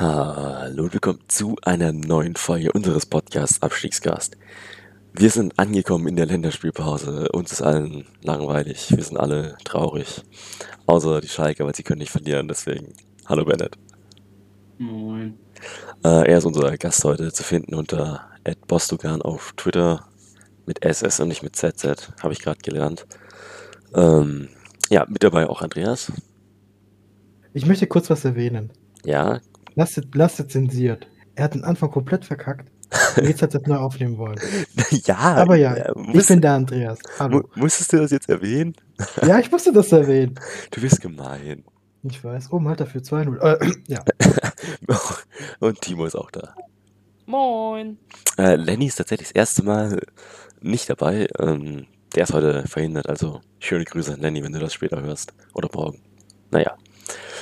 Hallo und willkommen zu einer neuen Folge unseres Podcasts Abstiegsgast. Wir sind angekommen in der Länderspielpause. Uns ist allen langweilig. Wir sind alle traurig. Außer die Schalke, weil sie können nicht verlieren. Deswegen, hallo Bennett. Moin. Äh, er ist unser Gast heute zu finden unter @bostogan auf Twitter mit SS und nicht mit ZZ, habe ich gerade gelernt. Ähm, ja, mit dabei auch Andreas. Ich möchte kurz was erwähnen. Ja, Lasse, Lasse zensiert. Er hat den Anfang komplett verkackt. Jetzt hat er es neu aufnehmen wollen. ja. Aber ja, äh, ich bin der Andreas. Hallo. mu- musstest du das jetzt erwähnen? Ja, ich musste das erwähnen. Du bist gemein. Ich weiß. Oh, Malta für 2-0. Äh, ja. Und Timo ist auch da. Moin. Äh, Lenny ist tatsächlich das erste Mal nicht dabei. Ähm, der ist heute verhindert, also schöne Grüße an Lenny, wenn du das später hörst. Oder morgen. Naja.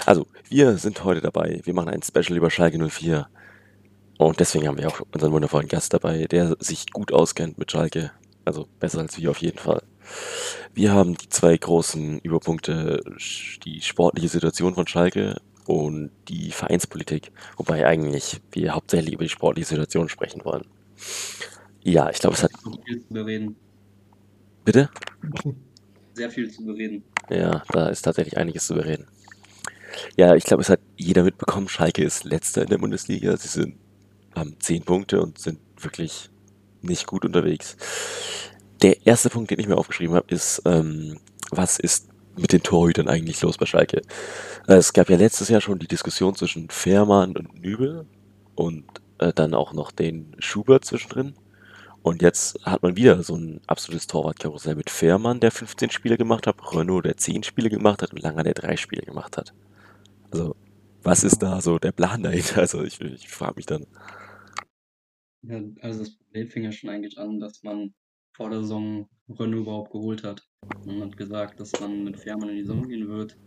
Also, wir sind heute dabei. Wir machen ein Special über Schalke 04. Und deswegen haben wir auch unseren wundervollen Gast dabei, der sich gut auskennt mit Schalke. Also besser als wir auf jeden Fall. Wir haben die zwei großen Überpunkte, die sportliche Situation von Schalke und die Vereinspolitik. Wobei eigentlich wir hauptsächlich über die sportliche Situation sprechen wollen. Ja, ich glaube, es hat. Viel zu bereden. Bitte? Sehr viel zu bereden. Ja, da ist tatsächlich einiges zu bereden. Ja, ich glaube, es hat jeder mitbekommen. Schalke ist letzter in der Bundesliga. Sie sind, haben zehn Punkte und sind wirklich nicht gut unterwegs. Der erste Punkt, den ich mir aufgeschrieben habe, ist, ähm, was ist mit den Torhütern eigentlich los bei Schalke? Äh, es gab ja letztes Jahr schon die Diskussion zwischen Fährmann und Nübel und äh, dann auch noch den Schubert zwischendrin. Und jetzt hat man wieder so ein absolutes Torwartkarussell mit Fährmann, der 15 Spiele gemacht hat, Renault, der 10 Spiele gemacht hat und Langer, der 3 Spiele gemacht hat. Also, was ist da so der Plan dahinter? Also, ich, ich frage mich dann. Ja, also das Problem fing ja schon eigentlich an, dass man vor der Saison Renault überhaupt geholt hat. Man hat gesagt, dass man mit Fährmann in die Saison gehen wird.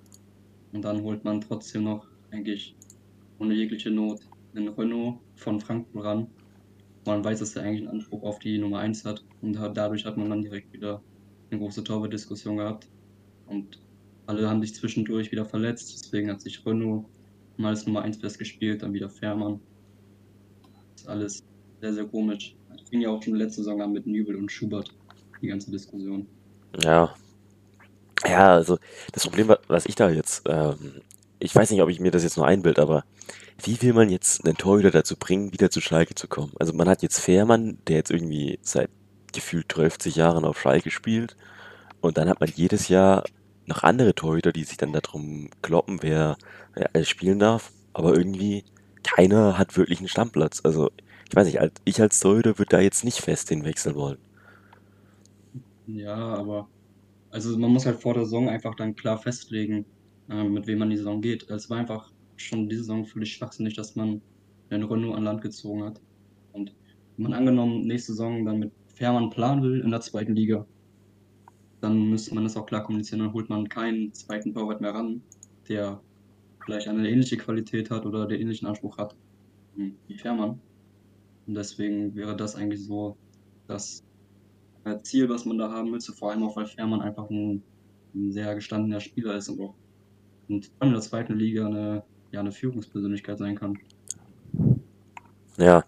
Und dann holt man trotzdem noch eigentlich ohne jegliche Not den Renault von Frankfurt ran. Man weiß, dass er eigentlich einen Anspruch auf die Nummer 1 hat. Und da- dadurch hat man dann direkt wieder eine große Torwartdiskussion gehabt. Und alle haben sich zwischendurch wieder verletzt. Deswegen hat sich Renault mal als Nummer 1 festgespielt, dann wieder Fährmann. Das ist alles sehr, sehr komisch. Das fing ja auch schon letzte Saison an mit Nübel und Schubert, die ganze Diskussion. Ja. Ja, also, das Problem, wa- was ich da jetzt, ähm, ich weiß nicht, ob ich mir das jetzt nur einbild, aber wie will man jetzt einen Torhüter dazu bringen, wieder zu Schalke zu kommen? Also, man hat jetzt Fährmann, der jetzt irgendwie seit gefühlt 12 Jahren auf Schalke spielt. Und dann hat man jedes Jahr noch andere Torhüter, die sich dann darum kloppen, wer, wer spielen darf. Aber irgendwie keiner hat wirklich einen Stammplatz. Also, ich weiß nicht, ich als Torhüter würde da jetzt nicht fest hinwechseln wollen. Ja, aber also man muss halt vor der Saison einfach dann klar festlegen, äh, mit wem man die Saison geht. Es war einfach schon diese Saison völlig schwachsinnig, dass man den Renault an Land gezogen hat. Und wenn man angenommen nächste Saison dann mit Fährmann planen will in der zweiten Liga, dann müsste man das auch klar kommunizieren. Dann holt man keinen zweiten Torwart mehr ran, der vielleicht eine ähnliche Qualität hat oder den ähnlichen Anspruch hat hm, wie Fährmann. Und deswegen wäre das eigentlich so das äh, Ziel, was man da haben müsste, vor allem auch, weil Fährmann einfach ein, ein sehr gestandener Spieler ist und auch und in der zweiten Liga eine, ja, eine Führungspersönlichkeit sein kann. Ja,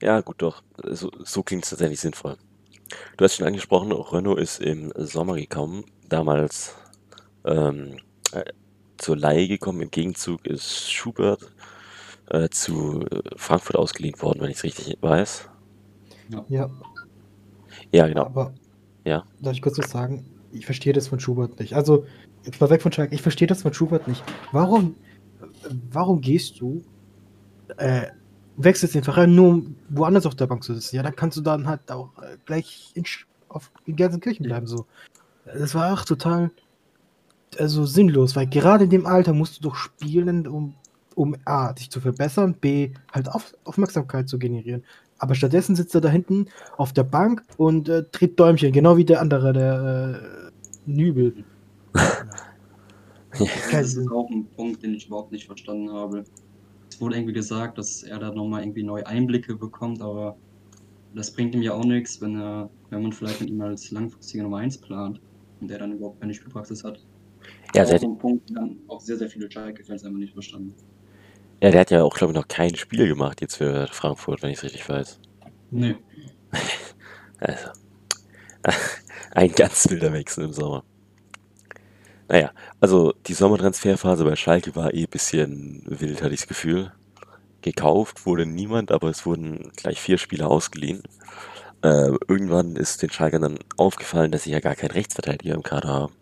ja, gut doch. So, so klingt es tatsächlich sinnvoll. Du hast schon angesprochen, Renault ist im Sommer gekommen, damals ähm, äh, zur Leihe gekommen. Im Gegenzug ist Schubert äh, zu Frankfurt ausgeliehen worden, wenn ich es richtig weiß. Ja, Ja, genau. aber Ja. darf ich kurz was sagen? Ich verstehe das von Schubert nicht. Also, jetzt mal weg von Schalke. Ich verstehe das von Schubert nicht. Warum, warum gehst du, äh, wechselst den Verein nur, um woanders auf der Bank zu sitzen? Ja, dann kannst du dann halt auch äh, gleich in, auf, in Gelsenkirchen bleiben. So. Das war auch total also sinnlos, weil gerade in dem Alter musst du doch spielen, um, um A, dich zu verbessern, B, halt auf, Aufmerksamkeit zu generieren. Aber stattdessen sitzt er da hinten auf der Bank und äh, dreht Däumchen, genau wie der andere, der äh, Nübel. Das ist auch ein Punkt, den ich überhaupt nicht verstanden habe. Es wurde irgendwie gesagt, dass er da nochmal irgendwie neue Einblicke bekommt, aber das bringt ihm ja auch nichts, wenn er, wenn man vielleicht mit ihm als langfristiger Nummer 1 plant und der dann überhaupt keine Spielpraxis hat. Ja, auch der, so ein Punkt, den dann auch sehr, sehr viele Schalke-Fans einfach nicht verstanden. Ja, der hat ja auch, glaube ich, noch kein Spiel gemacht jetzt für Frankfurt, wenn ich es richtig weiß. Nee. Also, ein ganz wilder Wechsel im Sommer. Naja, also die Sommertransferphase bei Schalke war eh ein bisschen wild, hatte ich das Gefühl. Gekauft wurde niemand, aber es wurden gleich vier Spieler ausgeliehen. Äh, irgendwann ist den Schalkern dann aufgefallen, dass sie ja gar keinen Rechtsverteidiger im Kader haben.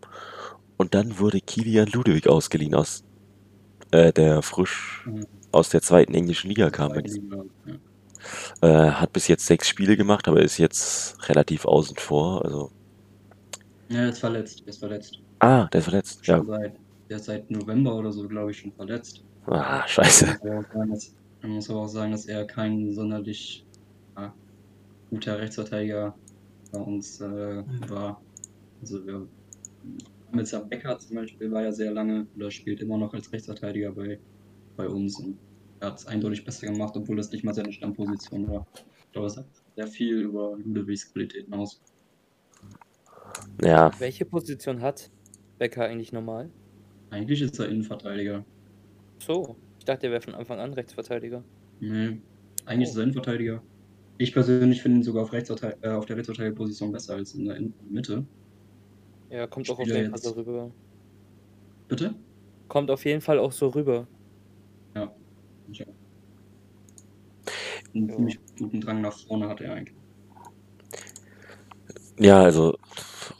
Und dann wurde Kilian Ludwig ausgeliehen aus äh, der frisch Mhm. aus der zweiten englischen Liga kam. Liga, ja. Äh, hat bis jetzt sechs Spiele gemacht, aber ist jetzt relativ außen vor. Also, Ja, er ist verletzt. Er ist verletzt. Ah, der ist verletzt. Ja, Schon seit, der ist seit November oder so, glaube ich, schon verletzt. ah, scheiße. Man muss aber auch sagen, dass, man muss aber auch sagen, dass er kein sonderlich ja, guter Rechtsverteidiger bei uns äh, war. Also wir mit Sam Becker zum Beispiel war ja sehr lange oder spielt immer noch als Rechtsverteidiger bei, bei uns und er hat es eindeutig besser gemacht, obwohl das nicht mal seine Stammposition war. Ich glaube, es sagt sehr viel über Ludovics Qualitäten aus. Ja, Welche Position hat Becker eigentlich normal? Eigentlich ist er Innenverteidiger. So, ich dachte, er wäre von Anfang an Rechtsverteidiger. Nee, eigentlich ist er Innenverteidiger. Ich persönlich finde ihn sogar auf, äh, auf der Rechtsverteidigerposition besser als in der In Mitte. Ja, kommt auch auf jeden Fall so rüber. Bitte? Kommt auf jeden Fall auch so rüber. Ja. Einen Ja. ziemlich guten Drang nach vorne hat er eigentlich. ja, also,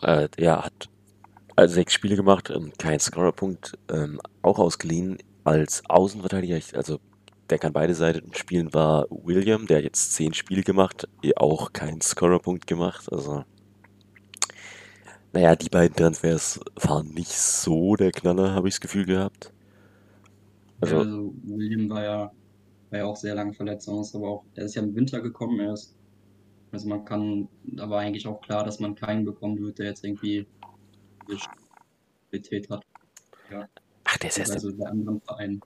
äh, ja, hat also sechs Spiele gemacht, kein Scorerpunkt, ähm, auch ausgeliehen als Außenverteidiger. Also, der kann beide Seiten spielen, war William, der hat jetzt zehn Spiele gemacht, eh auch keinen Scorerpunkt gemacht. Also, naja, die beiden Transfers waren nicht so der Knaller, habe ich das Gefühl gehabt. Also, Also, William war ja, war ja auch sehr lange verletzt, muss aber auch, er ist ja im Winter gekommen erst. Also man kann, da war eigentlich auch klar, dass man keinen bekommen wird, der jetzt irgendwie Qualität hat. ach, der ist erst, im, Also bei anderen Vereinen.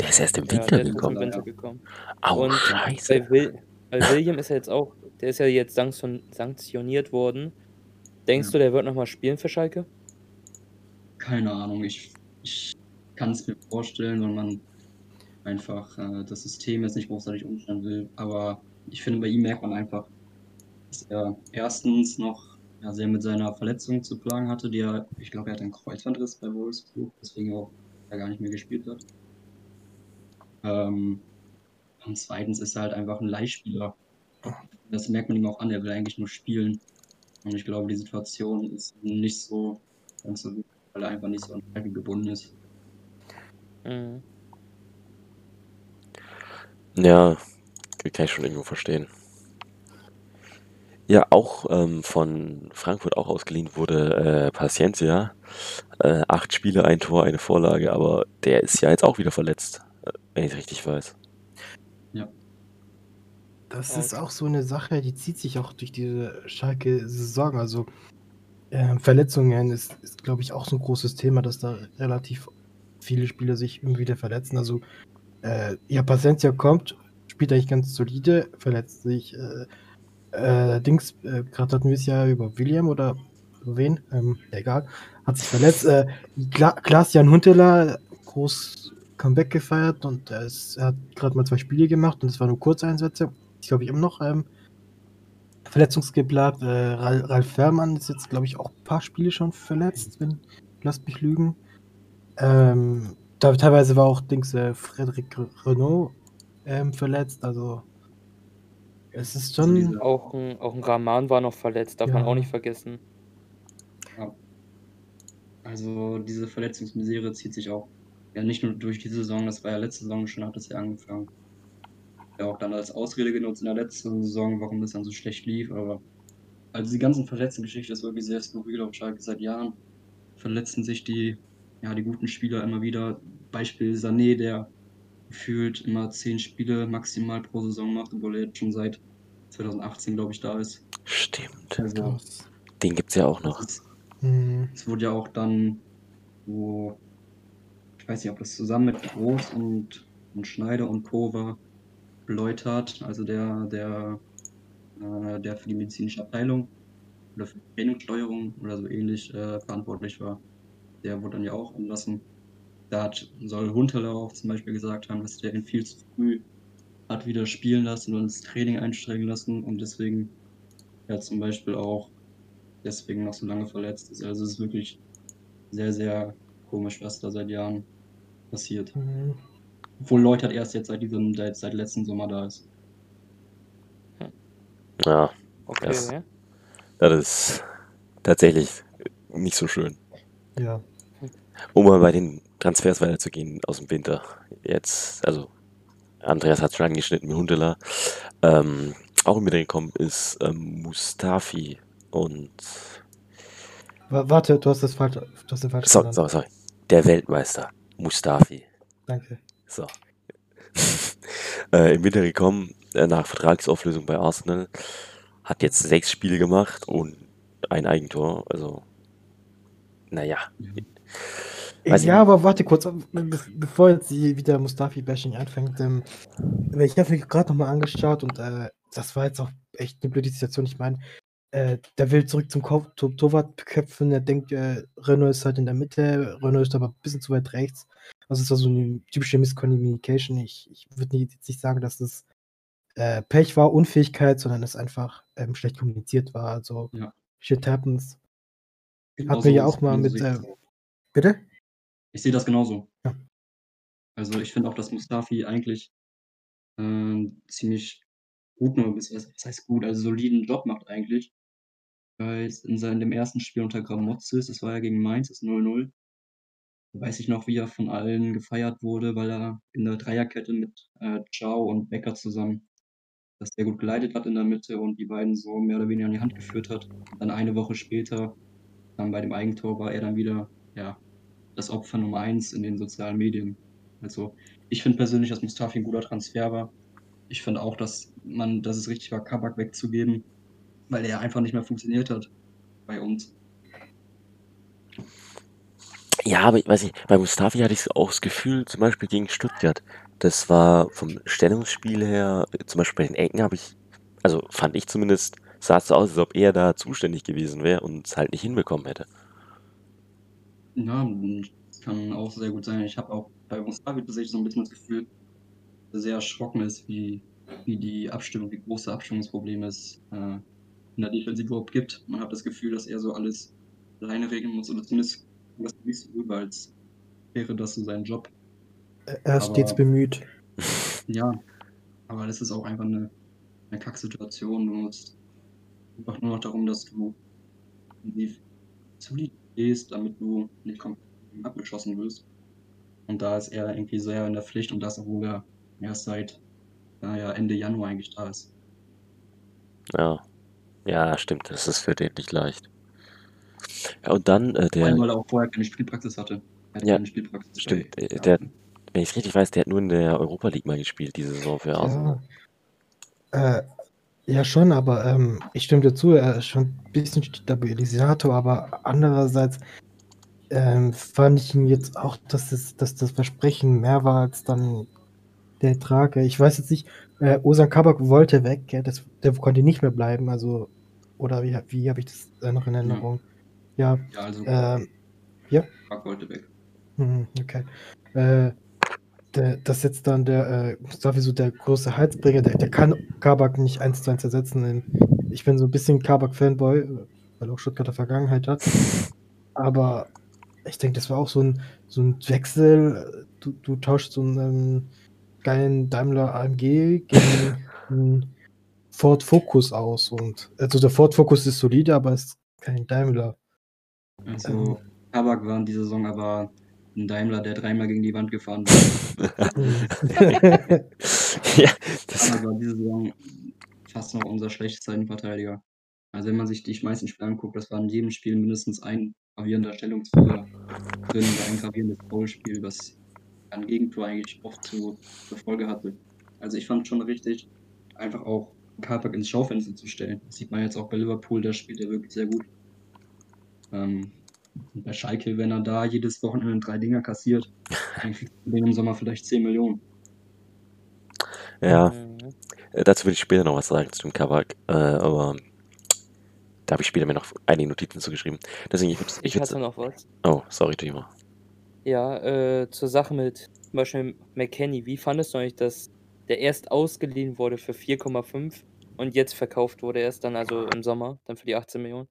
der ist erst im Ja, Winter erst gekommen. im Winter Ja. gekommen. Au, Und scheiße. Bei, Will, bei William ist er jetzt auch, der ist ja jetzt sanktion, sanktioniert worden. Denkst Ja. du, der wird nochmal spielen für Schalke? Keine Ahnung, ich, ich kann es mir vorstellen, wenn man einfach äh, das System jetzt nicht großartig umstellen will. Aber ich finde, bei ihm merkt man einfach, dass er erstens noch ja, sehr mit seiner Verletzung zu plagen hatte, die er, ich glaube, er hat einen Kreuzbandriss bei Wolfsburg, deswegen auch er gar nicht mehr gespielt hat. Ähm, und zweitens ist er halt einfach ein Leihspieler. Das merkt man ihm auch an, er will eigentlich nur spielen. Und ich glaube, die Situation ist nicht so ganz so gut, weil er einfach nicht so an Schalke gebunden ist. Mhm. Ja, kann ich schon irgendwo verstehen. Ja, auch ähm, von Frankfurt auch ausgeliehen wurde äh, Paciencia. Äh, acht Spiele, ein Tor, eine Vorlage, aber der ist ja jetzt auch wieder verletzt, äh, wenn ich es richtig weiß. Das Ja, ist okay. auch so eine Sache, die zieht sich auch durch diese Schalke-Saison. Also äh, Verletzungen ist, ist glaube ich, auch so ein großes Thema, dass da relativ viele Spieler sich immer wieder verletzen. Also äh, ja, Paciencia kommt, spielt eigentlich ganz solide, verletzt sich. Äh, äh, Dings, äh, gerade hatten wir es ja über William oder über wen, ähm, egal, hat sich verletzt. Äh, Kla Klaas-Jan Huntelaar, groß Comeback gefeiert und er, ist, er hat gerade mal zwei Spiele gemacht und es waren nur Kurzeinsätze. Ich glaube, ich immer noch ähm, verletzungsgeplagt. Äh, Ralf, Fährmann ist jetzt, glaube ich, auch ein paar Spiele schon verletzt, wenn lasst mich lügen. Ähm, teilweise war auch Dings äh, Frederic Renault ähm, verletzt, also es ist Also schon. Auch ein, auch ein Rahman war noch verletzt, darf man Ja. auch nicht vergessen. Also diese Verletzungsmisere zieht sich auch ja nicht nur durch die Saison, das war ja letzte Saison schon, hat es ja angefangen. Ja auch dann als Ausrede genutzt in der letzten Saison, warum das dann so schlecht lief, aber also die ganzen Verletzungsgeschichte ist wirklich sehr skurril auf Schalke seit Jahren. Verletzen sich die, ja, die guten Spieler immer wieder. Beispiel Sané, der gefühlt immer zehn Spiele maximal pro Saison macht, obwohl er jetzt schon seit 2018, glaube ich, da ist. Stimmt. Also. Den gibt's ja auch noch. es wurde ja auch dann, wo, ich weiß nicht, ob das zusammen mit Groß und, und Schneider und Co. war, Leutert, also der, der, äh, der für die medizinische Abteilung oder für die Trainingssteuerung oder so ähnlich äh, verantwortlich war. Der wurde dann ja auch entlassen. Da hat, soll Huntelaar auch zum Beispiel gesagt haben, dass der ihn viel zu früh hat wieder spielen lassen und ins Training einsteigen lassen und deswegen ja zum Beispiel auch deswegen noch so lange verletzt ist. Also es ist wirklich sehr, sehr komisch, was da seit Jahren passiert. Mhm. Obwohl Lloyd halt erst jetzt seit diesem, seit, seit letzten Sommer da ist. Ja, Okay, Das- ja. das ist tatsächlich nicht so schön. Ja. Um mal bei den Transfers weiterzugehen aus dem Winter. Jetzt, also Andreas hat schon angeschnitten mit Huntela. Ähm, auch im Winter gekommen ist ähm, Mustafi und Wa- Warte, du hast das falsch, du hast den falsch so, genannt. sorry, sorry, der Weltmeister Mustafi. Danke. So. äh, Im Winter gekommen, äh, nach Vertragsauflösung bei Arsenal, hat jetzt sechs Spiele gemacht und ein Eigentor. Also, naja. Weiß ja, aber warte kurz, be bevor jetzt wieder Mustafi-Bashing anfängt. Ähm, ich habe mir gerade nochmal angeschaut und äh, das war jetzt auch echt eine blöde Situation. Ich meine, äh, der will zurück zum Kau- Tor- Torwart köpfen. Er denkt, äh, Renault ist halt in der Mitte, Renault ist aber ein bisschen zu weit rechts. Also es war so eine typische Miscommunication. Ich, ich würde jetzt nicht sagen, dass das äh, Pech war, Unfähigkeit, sondern es einfach ähm, schlecht kommuniziert war. Also Ja. shit happens. Genauso wir ja auch mal mit, äh. Bitte? Ich sehe das genauso. Ja. Also ich finde auch, dass Mustafi eigentlich ähm, ziemlich gut, nur was heißt gut, also soliden Job macht eigentlich. Weil in seinem dem ersten Spiel unter Gramozis, das war ja gegen Mainz, das 0-0, weiß ich noch, wie er von allen gefeiert wurde, weil er in der Dreierkette mit äh, Ciao und Becker zusammen das sehr gut geleitet hat in der Mitte und die beiden so mehr oder weniger an die Hand geführt hat. Dann eine Woche später, dann bei dem Eigentor, war er dann wieder, ja, das Opfer Nummer eins in den sozialen Medien. Also ich finde persönlich, dass Mustafi ein guter Transfer war. Ich finde auch, dass man, dass es richtig war, Kabak wegzugeben, weil er einfach nicht mehr funktioniert hat bei uns. Ja, aber ich weiß nicht, bei Mustafi hatte ich auch das Gefühl, zum Beispiel gegen Stuttgart, das war vom Stellungsspiel her, zum Beispiel bei den Ecken habe ich, also fand ich zumindest, sah es so aus, als ob er da zuständig gewesen wäre und es halt nicht hinbekommen hätte. Ja, das kann auch sehr gut sein. Ich habe auch bei Mustafi tatsächlich so ein bisschen das Gefühl, dass sehr erschrocken ist, wie, wie die Abstimmung, wie groß das Abstimmungsproblem ist, äh, in der Defensive überhaupt gibt. Man hat das Gefühl, dass er so alles alleine regeln muss oder zumindest das nicht so rüber, als wäre das so sein Job. Er ist stets bemüht. Ja, aber das ist auch einfach eine, eine Kacksituation. Du musst einfach nur noch darum, dass du solid stehst, damit du nicht komplett abgeschossen wirst. Und da ist er irgendwie sehr in der Pflicht und das, obwohl er erst seit naja, Ende Januar eigentlich da ist. Ja, ja, stimmt, das ist für den nicht leicht. Ja, und dann äh, Vor der, allem, weil er auch vorher keine Spielpraxis hatte. Er hatte Ja, keine Spielpraxis. stimmt, bei- äh, der- wenn ich es richtig weiß, der hat nur in der Europa League mal gespielt, diese Saison für Arsenal. Ja, äh, ja schon, aber ähm, ich stimme dir zu, er ist schon ein bisschen Stabilisator, aber andererseits ähm, fand ich ihn jetzt auch, dass das, dass das Versprechen mehr war als dann der Ertrag. Ich weiß jetzt nicht, äh, Osan Kabak wollte weg, gell, das, der konnte nicht mehr bleiben, also, oder wie, wie habe ich das noch in Erinnerung? Ja, Ja, also ähm, Park wollte weg. Mhm, Okay. Äh, der, das jetzt dann der äh, Mustafi so der große Heizbringer, der, der kann Kabak nicht eins zu eins ersetzen. denn Ich bin so ein bisschen Kabak-Fanboy, weil er auch Stuttgarter Vergangenheit hat. Aber ich denke, das war auch so ein, so ein Wechsel. Du, du tauschst so einen ähm, geilen Daimler AMG gegen einen Ford Focus aus. Und also der Ford Focus ist solide, aber ist kein Daimler. Also Kabak war in dieser Saison aber ein Daimler, der dreimal gegen die Wand gefahren. Mhm. ja, das, Aber war diese Saison fast noch unser schlechtester Innenverteidiger. Also wenn man sich die meisten Spiele anguckt, das war in jedem Spiel mindestens ein gravierender Stellungsfehler drin oder ein gravierendes Foulspiel, was ein Gegentor eigentlich oft zu, zur Folge hatte. Also ich fand schon richtig, einfach auch Karpak ins Schaufenster zu stellen. Das sieht man jetzt auch bei Liverpool, da spielt er wirklich sehr gut. Ähm, und bei Schalke, wenn er da jedes Wochenende drei Dinger kassiert, dann kriegt er den im Sommer vielleicht 10 Millionen. ja, Mhm. äh, dazu will ich später noch was sagen zu dem Kabak, äh, aber da habe ich später mir noch einige Notizen zugeschrieben. Deswegen, ich würde, ich Ich hatte noch was. oh, sorry, Timo. Ja, äh, zur Sache mit zum Beispiel McKennie. Wie fandest du eigentlich, dass der erst ausgeliehen wurde für 4,5 und jetzt verkauft wurde erst dann, also im Sommer, dann für die 18 Millionen?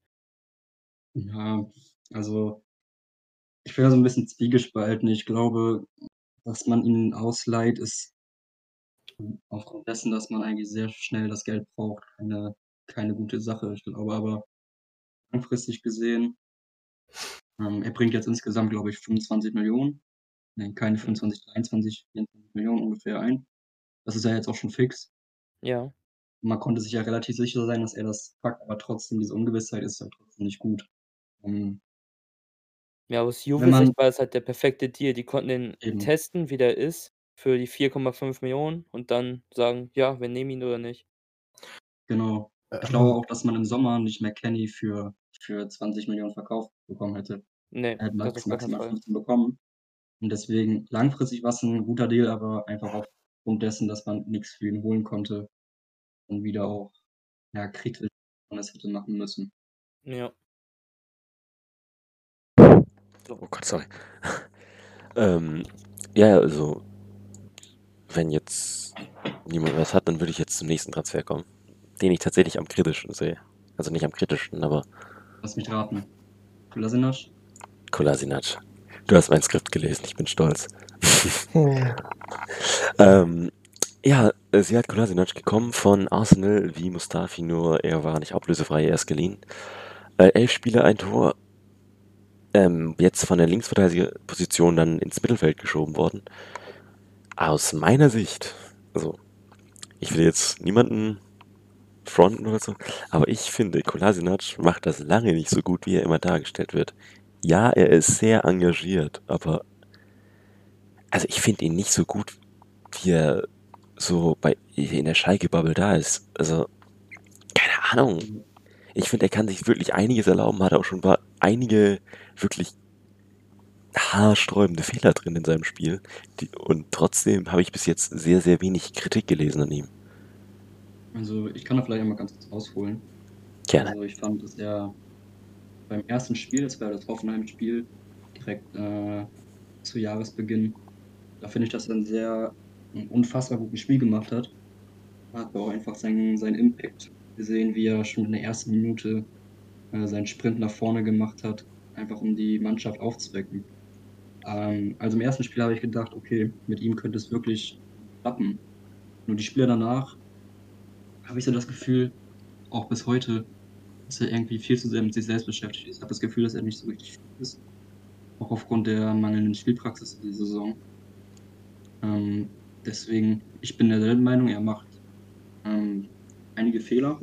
Ja, also ich bin da so 'n bisschen zwiegespalten. Ich glaube, dass man ihn ausleiht, ist aufgrund dessen, dass man eigentlich sehr schnell das Geld braucht, keine keine gute Sache. Ich glaube aber langfristig gesehen ähm, er bringt jetzt insgesamt, glaube ich, 25 Millionen. Ne, keine Mhm. 25, 23, 24 Millionen ungefähr ein. Das ist ja jetzt auch schon fix. Ja. Man konnte sich ja relativ sicher sein, dass er das packt, aber trotzdem, diese Ungewissheit ist halt trotzdem nicht gut. Ähm Ja, aus Wenn Juve man Sicht war es halt der perfekte Deal. Die konnten den Eben. testen, wie der ist, für die 4,5 Millionen und dann sagen: „Ja, wir nehmen ihn oder nicht.“ Genau. Äh, Ich glaube ähm auch, dass man im Sommer nicht McKennie für für 20 Millionen verkauft bekommen hätte. Ne, Er hätte das max auf gar keinen maximal Fall. 15 bekommen. Und deswegen langfristig war's 'n guter Deal, aber einfach aufgrund dessen, dass man nix für ihn holen konnte und wieder auch, ja, kritisch, man das hätte machen müssen. Ja. Oh Gott, sorry. Ähm, ja, also wenn jetzt niemand was hat, dann würde ich jetzt zum nächsten Transfer kommen, den ich tatsächlich am kritischsten sehe. Also nicht am kritischsten, aber Lass mich raten. Kolasinac? Kolasinac. Du hast mein Skript gelesen, ich bin stolz. Hm. Ähm, ja, äh, Sead Kolasinac gekommen von Arsenal wie Mustafi, nur er war nicht ablösefrei, erst geliehen. Äh, 11 Spiele, 1 Tor. Ähm, jetzt von der Linksverteidigerposition dann ins Mittelfeld geschoben worden. Aus meiner Sicht, also ich will jetzt niemanden fronten oder so, aber ich finde, Kolasinac macht das lange nicht so gut, wie er immer dargestellt wird. Ja, er ist sehr engagiert, aber also ich finde ihn nicht so gut, wie er so bei in der Schalke-Bubble da ist. Also, keine Ahnung. Ich finde, er kann sich wirklich einiges erlauben, hat auch schon paar einige wirklich haarsträubende Fehler drin in seinem Spiel. Die und trotzdem habe ich bis jetzt sehr, sehr wenig Kritik gelesen an ihm. Also, ich kann da vielleicht einmal ganz kurz ausholen. Gerne. Also, ich fand, dass er beim ersten Spiel, das war das Hoffenheim-Spiel, direkt, äh, zu Jahresbeginn, da finde ich, dass er 'n sehr 'n unfassbar gutes Spiel gemacht hat. Man hat auch einfach seinen seinen Impact gesehen, wie er schon in der ersten Minute, äh, seinen Sprint nach vorne gemacht hat, einfach um die Mannschaft aufzuwecken. Ähm, also im ersten Spiel habe ich gedacht: „Okay, mit ihm könnte es wirklich klappen.“ Nur die Spiele danach habe ich so das Gefühl, auch bis heute, dass er irgendwie viel zu sehr mit sich selbst beschäftigt ist. Ich habe das Gefühl, dass er nicht so richtig fit ist, auch aufgrund der mangelnden Spielpraxis in dieser Saison. Ähm, deswegen, ich bin derselben Meinung, er macht, ähm, einige Fehler.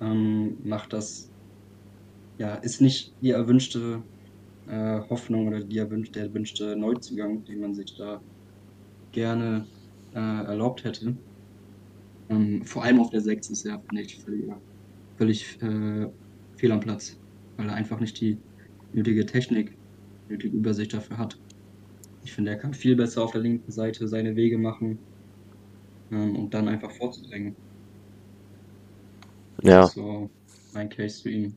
Ähm, macht das ja, ist nicht die erwünschte, äh, Hoffnung oder die erwünscht der erwünschte Neuzugang, den man sich da gerne, äh, erlaubt hätte. Ähm, vor allem auf der 6 ist er, finde ich, völliger völlig, äh, fehl am Platz, weil er einfach nicht die nötige Technik, nötige Übersicht dafür hat. Ich finde, er kann viel besser auf der linken Seite seine Wege machen, ähm, und dann einfach vorzudrängen. Ja. so mein Case zu ihm.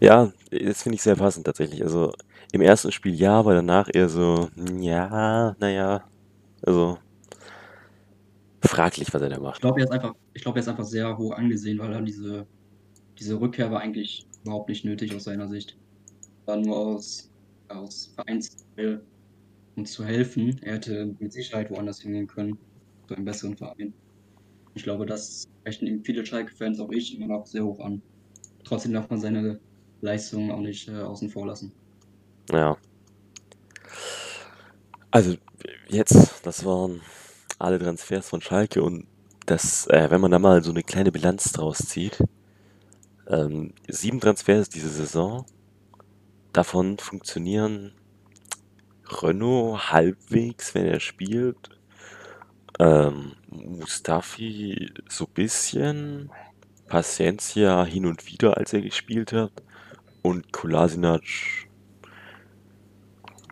Ja, das finde ich sehr passend tatsächlich. Also, im ersten Spiel ja, aber danach eher so, ja, na ja, also fraglich, was er da Ich macht. glaube, er ist einfach ich glaube, er ist einfach sehr hoch angesehen, weil er diese diese Rückkehr war eigentlich überhaupt nicht nötig aus seiner Sicht. War nur aus aus Vereinsziel, um zu helfen. Er hätte mit Sicherheit woanders hingehen können, zu einem besseren Verein. Ich glaube, das rechnen ihm viele Schalke-Fans, auch ich, immer noch sehr hoch an. Trotzdem darf man seine Leistungen auch nicht, äh, außen vor lassen. Ja. Also, jetzt, das waren alle Transfers von Schalke und das, äh, wenn man da mal so 'ne kleine Bilanz draus zieht, ähm, 7 Transfers diese Saison, davon funktionieren Renault halbwegs, wenn er spielt, ähm, Mustafi so bisschen, Paciencia hin und wieder, als er gespielt hat und Kolasinac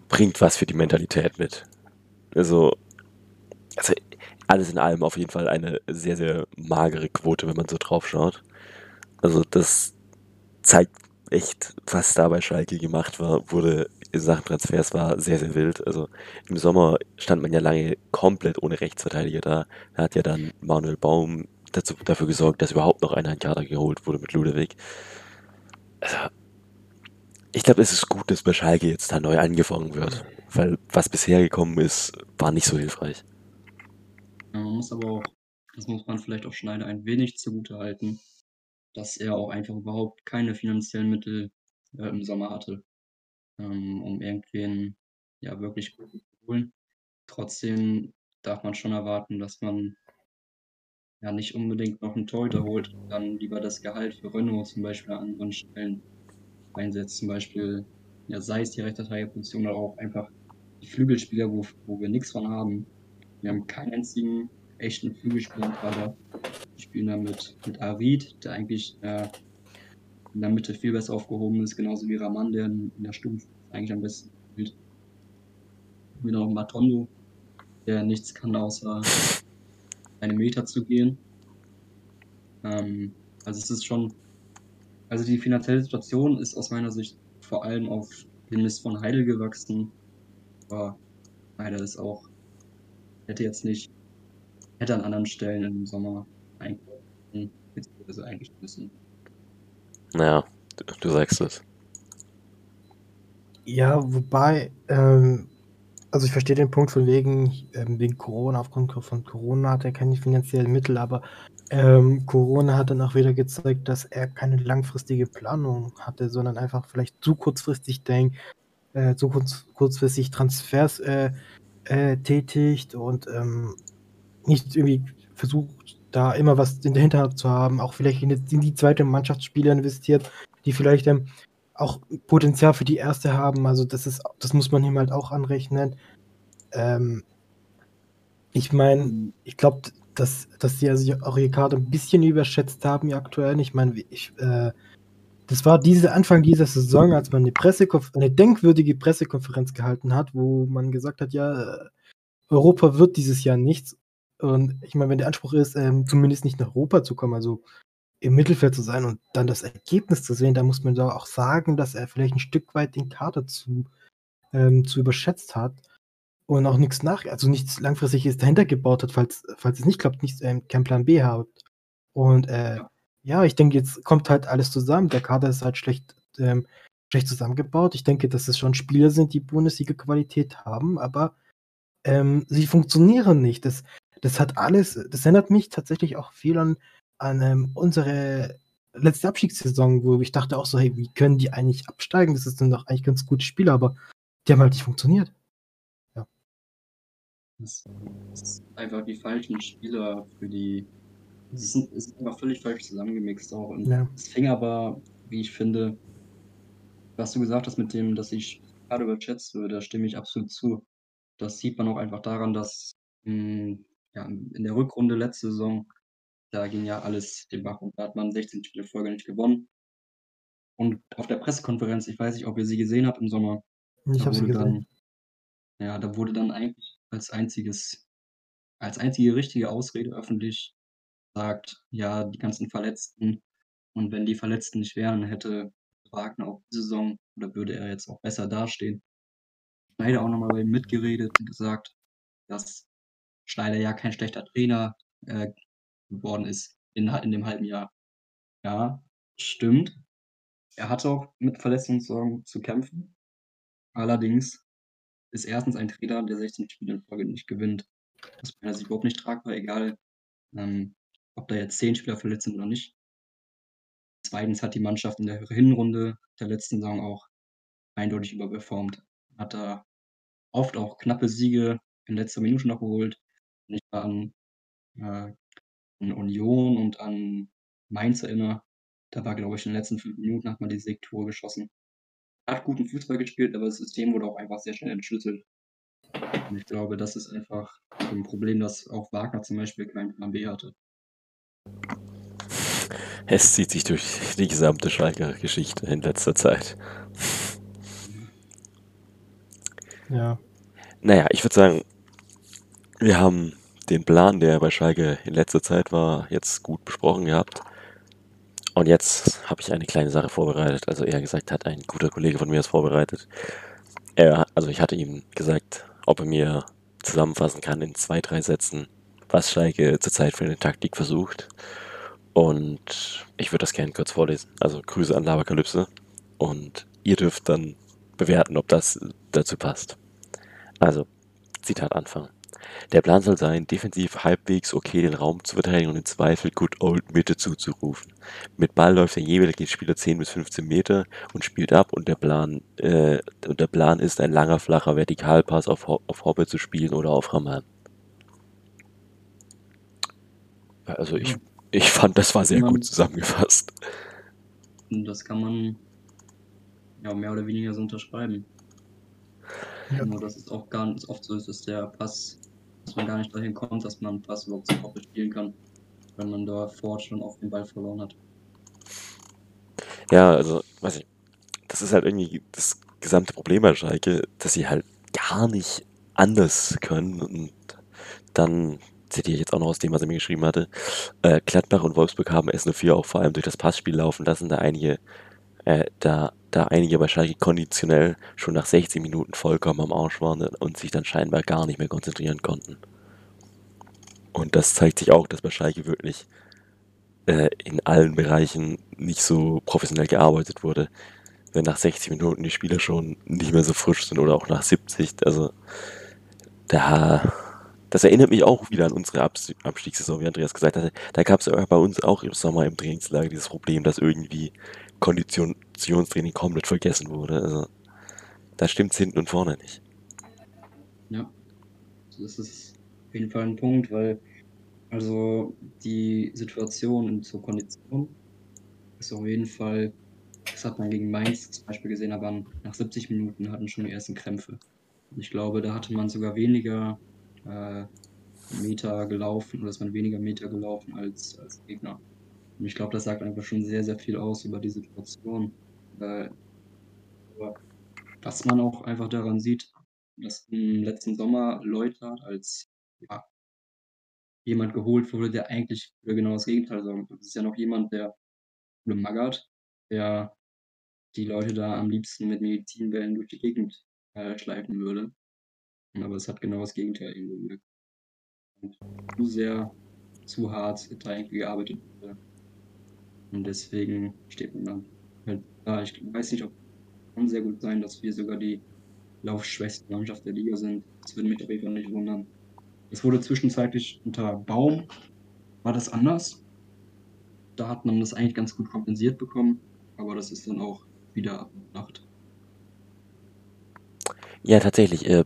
bringt was für die Mentalität mit. Also also, alles in allem auf jeden Fall eine sehr, sehr magere Quote, wenn man so drauf schaut. Also, das zeigt echt, was da bei Schalke gemacht war wurde Sachen Transfers war sehr, sehr wild. Also im Sommer stand man ja lange komplett ohne Rechtsverteidiger da. Da hat ja dann Manuel Baum dazu, dafür gesorgt, dass überhaupt noch einer in Kader geholt wurde mit Ludewig. Also, ich glaube, es ist gut, dass bei Schalke jetzt da neu angefangen wird. Weil was bisher gekommen ist, war nicht so hilfreich. Ja, man muss aber auch, das muss man vielleicht auch Schneider ein wenig zugute halten, dass er auch einfach überhaupt keine finanziellen Mittel äh, im Sommer hatte, ähm, um irgendwen ja wirklich gut zu holen. Trotzdem darf man schon erwarten, dass man ja nicht unbedingt noch einen Torhüter holt, dann lieber das Gehalt für Renault zum Beispiel an anderen Stellen einsetzt. Zum Beispiel, ja, sei es die rechte Position oder auch einfach die Flügelspieler, wo, wo wir nichts von haben. Wir haben keinen einzigen echten Flügelspieler im Kader. Wir spielen da mit, mit Arid, der eigentlich äh, in der Mitte viel besser aufgehoben ist, genauso wie Raman, der in, der Stufe eigentlich am besten spielt. Wieder noch Matondo, der nichts kann, außer eine Meter zu gehen. Ähm, also es ist schon, also die finanzielle Situation ist aus meiner Sicht vor allem auf den Mist von Heidel gewachsen. Aber Heidel ist auch, hätte jetzt nicht, hätte an anderen Stellen im Sommer einkaufen, beziehungsweise eigentlich müssen. Du, du sagst es. Ja, wobei, ähm, also ich verstehe den Punkt von wegen, ähm, wegen Corona, aufgrund von Corona hat er keine finanziellen Mittel, aber ähm, Corona hat dann auch wieder gezeigt, dass er keine langfristige Planung hatte, sondern einfach vielleicht zu kurzfristig denkt, äh, zu kurz, kurzfristig Transfers äh, äh, tätigt und ähm, nicht irgendwie versucht, da immer was in der Hinterhand zu haben, auch vielleicht in die, zweite Mannschaftsspieler investiert, die vielleicht ähm, auch Potenzial für die erste haben. Also das ist, das muss man ihm halt auch anrechnen. Ähm, ich meine, ich glaube, dass, dass sie also auch ihr Kader ein bisschen überschätzt haben ja aktuell. Ich meine, ich, äh, das war diese Anfang dieser Saison, als man eine Pressekonf eine denkwürdige Pressekonferenz gehalten hat, wo man gesagt hat, ja, Europa wird dieses Jahr nichts. Und ich meine, wenn der Anspruch ist, ähm, zumindest nicht nach Europa zu kommen, also im Mittelfeld zu sein und dann das Ergebnis zu sehen, da muss man da auch sagen, dass er vielleicht ein Stück weit den Kader zu, ähm, zu überschätzt hat und auch nichts nach, also nichts langfristiges dahinter gebaut hat, falls, falls es nicht klappt, nicht, ähm, kein Plan B habt. Und äh, ja. ja. ich denke, jetzt kommt halt alles zusammen. Der Kader ist halt schlecht, ähm, schlecht zusammengebaut. Ich denke, dass es schon Spieler sind, die Bundesliga-Qualität haben, aber ähm, sie funktionieren nicht. Das, das hat alles, das erinnert mich tatsächlich auch viel an, an ähm, unsere letzte Abstiegssaison, wo ich dachte auch so, hey, wie können die eigentlich absteigen? Das ist dann doch eigentlich ganz gute Spieler, aber die haben halt nicht funktioniert. Das ist einfach die falschen Spieler für die. Es ist, einfach völlig falsch zusammengemixt auch. Und Ja. es fing aber, wie ich finde, was du gesagt hast mit dem, dass ich gerade überschätzt würde, da stimme ich absolut zu. Das sieht man auch einfach daran, dass mh, ja, in der Rückrunde letzte Saison, da ging ja alles den Bach und da hat man 16 Spiele Folge nicht gewonnen. Und auf der Pressekonferenz, ich weiß nicht, ob ihr sie gesehen habt im Sommer, Ich da habe sie wurde gesehen. dann, ja, da wurde dann eigentlich als einziges, als einzige richtige Ausrede öffentlich sagt, ja, die ganzen Verletzten und wenn die Verletzten nicht wären, hätte Wagner auch die Saison oder würde er jetzt auch besser dastehen. Schneider auch nochmal bei ihm mitgeredet und gesagt, dass Schneider ja kein schlechter Trainer äh, geworden ist in, in dem halben Jahr. Ja, stimmt. Er hatte auch mit Verletzungssorgen zu kämpfen. Allerdings ist erstens ein Trainer, der 16 Spiele in Folge nicht gewinnt. Das ist meiner Sicht überhaupt nicht tragbar, egal ähm, ob da jetzt 10 Spieler verletzt sind oder nicht. Zweitens hat die Mannschaft in der Hinrunde der letzten Saison auch eindeutig überperformt. Hat da oft auch knappe Siege in letzter Minute noch geholt. Ich da an, äh, an Union und an Mainz erinnere, da war, glaube ich, in den letzten fünf Minuten hat man die Siegtore geschossen. Hat guten Fußball gespielt, aber das System wurde auch einfach sehr schnell entschlüsselt. Und ich glaube, das ist einfach ein Problem, dass auch Wagner zum Beispiel keinen Plan B hatte. Es zieht sich durch die gesamte Schalker Geschichte in letzter Zeit. Ja. Naja, ich würde sagen, wir haben den Plan, der bei Schalke in letzter Zeit war, jetzt gut besprochen gehabt. Und jetzt habe ich eine kleine Sache vorbereitet. Also eher gesagt, hat ein guter Kollege von mir es vorbereitet. er, also ich hatte ihm gesagt, ob er mir zusammenfassen kann in zwei, drei Sätzen, was Schalke zurzeit für eine Taktik versucht. Und ich würde das gerne kurz vorlesen. Also Grüße an Laberkalypse. Und ihr dürft dann bewerten, ob das dazu passt. Also, Zitat Anfang. Der Plan soll sein, defensiv halbwegs okay den Raum zu verteidigen und im Zweifel Good Old Mitte zuzurufen. Mit Ball läuft der jeweilige Spieler 10 bis 15 Meter und spielt ab und der Plan, äh, und der Plan ist, ein langer, flacher Vertikalpass auf, Ho- auf Hoppe zu spielen oder auf Raman. Also ich, Ja. ich fand, das war sehr gut zusammengefasst. Und das kann man ja mehr oder weniger so unterschreiben. Ja. Nur dass es auch nicht oft so ist, dass der Pass, dass man gar nicht dahin kommt, dass man Pass überhaupt zu Hoppe spielen kann, wenn man davor schon auf den Ball verloren hat. Ja, also, weiß ich, das ist halt irgendwie das gesamte Problem bei Schalke, dass sie halt gar nicht anders können und dann zitiere ich jetzt auch noch aus dem, was er mir geschrieben hatte, äh, Gladbach und Wolfsburg haben S04 auch vor allem durch das Passspiel laufen lassen, da einige, äh, da, da einige Schalke konditionell schon nach 60 Minuten vollkommen am Arsch waren und sich dann scheinbar gar nicht mehr konzentrieren konnten. Und das zeigt sich auch, dass bei Schalke wirklich äh, in allen Bereichen nicht so professionell gearbeitet wurde. Wenn nach 60 Minuten die Spieler schon nicht mehr so frisch sind oder auch nach 70, also da, das erinnert mich auch wieder an unsere Abs Abstiegssaison, wie Andreas gesagt hat. Da gab es bei uns auch im Sommer im Trainingslager dieses Problem, dass irgendwie Konditionstraining komplett vergessen wurde. Also da stimmt es hinten und vorne nicht. Ja, das ist auf jeden Fall ein Punkt, weil also die Situation zur Kondition ist auf jeden Fall, das hat man gegen Mainz zum Beispiel gesehen, aber nach 70 Minuten hatten schon die ersten Krämpfe. Und ich glaube, da hatte man sogar weniger äh, Meter gelaufen oder ist man weniger Meter gelaufen als, als Gegner. Und ich glaube, das sagt einfach schon sehr, sehr viel aus über die Situation. Aber was man auch einfach daran sieht, dass im letzten Sommer Leutert als ja, jemand geholt wurde, der eigentlich für genau das Gegenteil sorgt. Das ist ja noch jemand, der Magath, der die Leute da am liebsten mit Medizinbällen durch die Gegend äh, schleifen würde. Aber es hat genau das Gegenteil bewirkt. Und zu sehr, zu hart da irgendwie gearbeitet wurde. Und deswegen steht man dann halt da. Ich weiß nicht, ob kann sehr gut sein, dass wir sogar die laufschwächste Mannschaft der Liga sind. Das würde mich auf jeden Fall nicht wundern. Es wurde zwischenzeitlich unter Baum, war das anders. Da hat man das eigentlich ganz gut kompensiert bekommen, aber das ist dann auch wieder Nacht. Ja, tatsächlich, äh,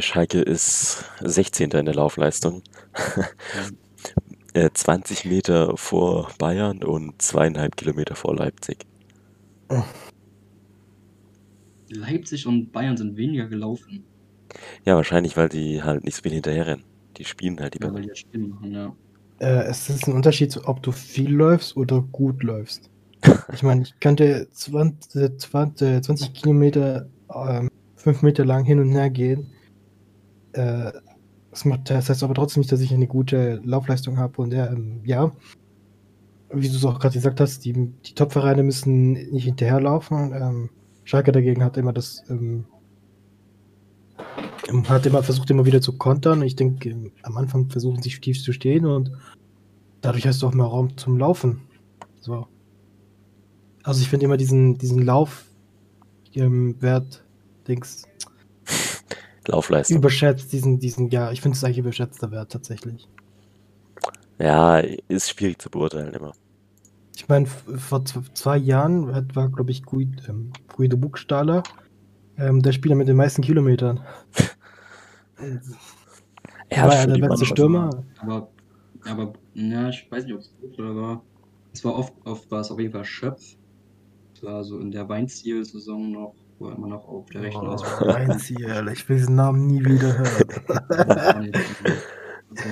Schalke ist 16. in der Laufleistung. äh, 20 Meter vor Bayern und zweieinhalb Kilometer vor Leipzig. Leipzig und Bayern sind weniger gelaufen, Ja, wahrscheinlich, weil die halt nicht so viel hinterherrennen. Die spielen halt die ja, weil die Spielen machen, ja. Äh, es ist ein Unterschied, ob du viel läufst oder gut läufst. Ich meine, ich könnte 20, 20, 20 Kilometer ähm, 5 Meter lang hin und her gehen. Äh, das, macht, das heißt aber trotzdem nicht, dass ich eine gute Laufleistung habe. Und ähm, ja, wie du es auch gerade gesagt hast, die, die Top-Vereine müssen nicht hinterherlaufen. Ähm, Schalke dagegen hat immer das ähm, hat immer versucht, immer wieder zu kontern. Ich denke, ähm, am Anfang versuchen sie tief zu stehen und dadurch hast du auch mehr Raum zum Laufen. So. Also ich finde immer diesen, diesen Lauf ähm, Wert, Dings, Laufleistung. überschätzt, diesen, diesen, ja, ich finde es eigentlich überschätzter Wert tatsächlich. Ja, ist schwierig zu beurteilen immer. Ich meine, vor zw- zwei Jahren hat, war, glaube ich, Guido, ähm, Guido Buchstaller ähm, der Spieler mit den meisten Kilometern. Er war hat ja der beste Stürmer. Aber, aber, ja, ich weiß nicht, ob es gut oder war. Es war oft, oft war es auf jeden Fall Schöpf. Es war so in der Weinziel-Saison noch, wo er immer noch auf der rechten Oh, Weinziel, ich will diesen Namen nie wieder hören.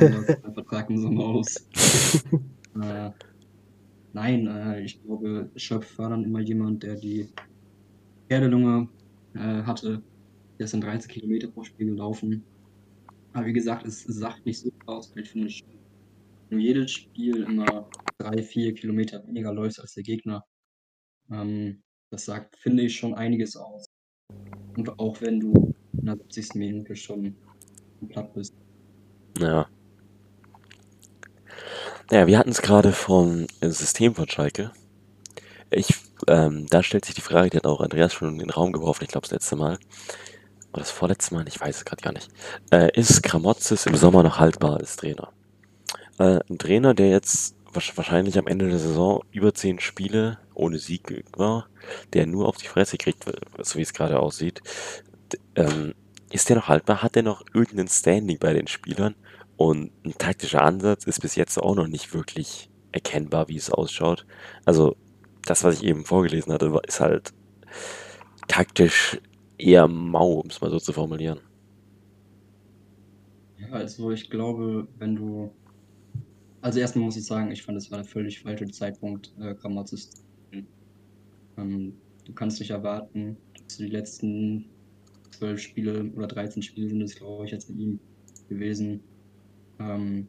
Der Vertrag im Sommer aus. äh, nein, äh, ich glaube, Schöpf war dann immer jemand, der die Pferdelunge äh, hatte. Der ist dann 13 Kilometer pro Spiel gelaufen. Aber wie gesagt, es sagt nicht so aus, weil ich finde, wenn du jedes Spiel immer drei, vier Kilometer weniger läufst als der Gegner, ähm, das sagt, finde ich, schon einiges aus. Und auch wenn du in der 70. Minute schon platt bist. Ja. Ja, wir hatten es gerade vom System von Schalke. Ich, ähm, da stellt sich die Frage, die hat auch Andreas schon in den Raum geworfen, ich glaube das letzte Mal. Oder das vorletzte Mal, ich weiß es gerade gar nicht. Äh, ist Kramotzes im Sommer noch haltbar als Trainer? Äh, ein Trainer, der jetzt wahrscheinlich am Ende der Saison über zehn Spiele ohne Sieg war, der nur auf die Fresse kriegt, so wie es gerade aussieht. Ähm, ist der noch haltbar? Hat der noch irgendein Standing bei den Spielern? Und ein taktischer Ansatz ist bis jetzt auch noch nicht wirklich erkennbar, wie es ausschaut. Also, das, was ich eben vorgelesen hatte, ist halt taktisch eher mau, um es mal so zu formulieren. Ja, also ich glaube, wenn du. Also erstmal muss ich sagen, ich fand, es war der völlig falsche Zeitpunkt, äh, zu ähm, Du kannst nicht erwarten, dass du die letzten zwölf Spiele oder 13 Spiele sind es, glaube ich, jetzt mit ihm gewesen, ähm,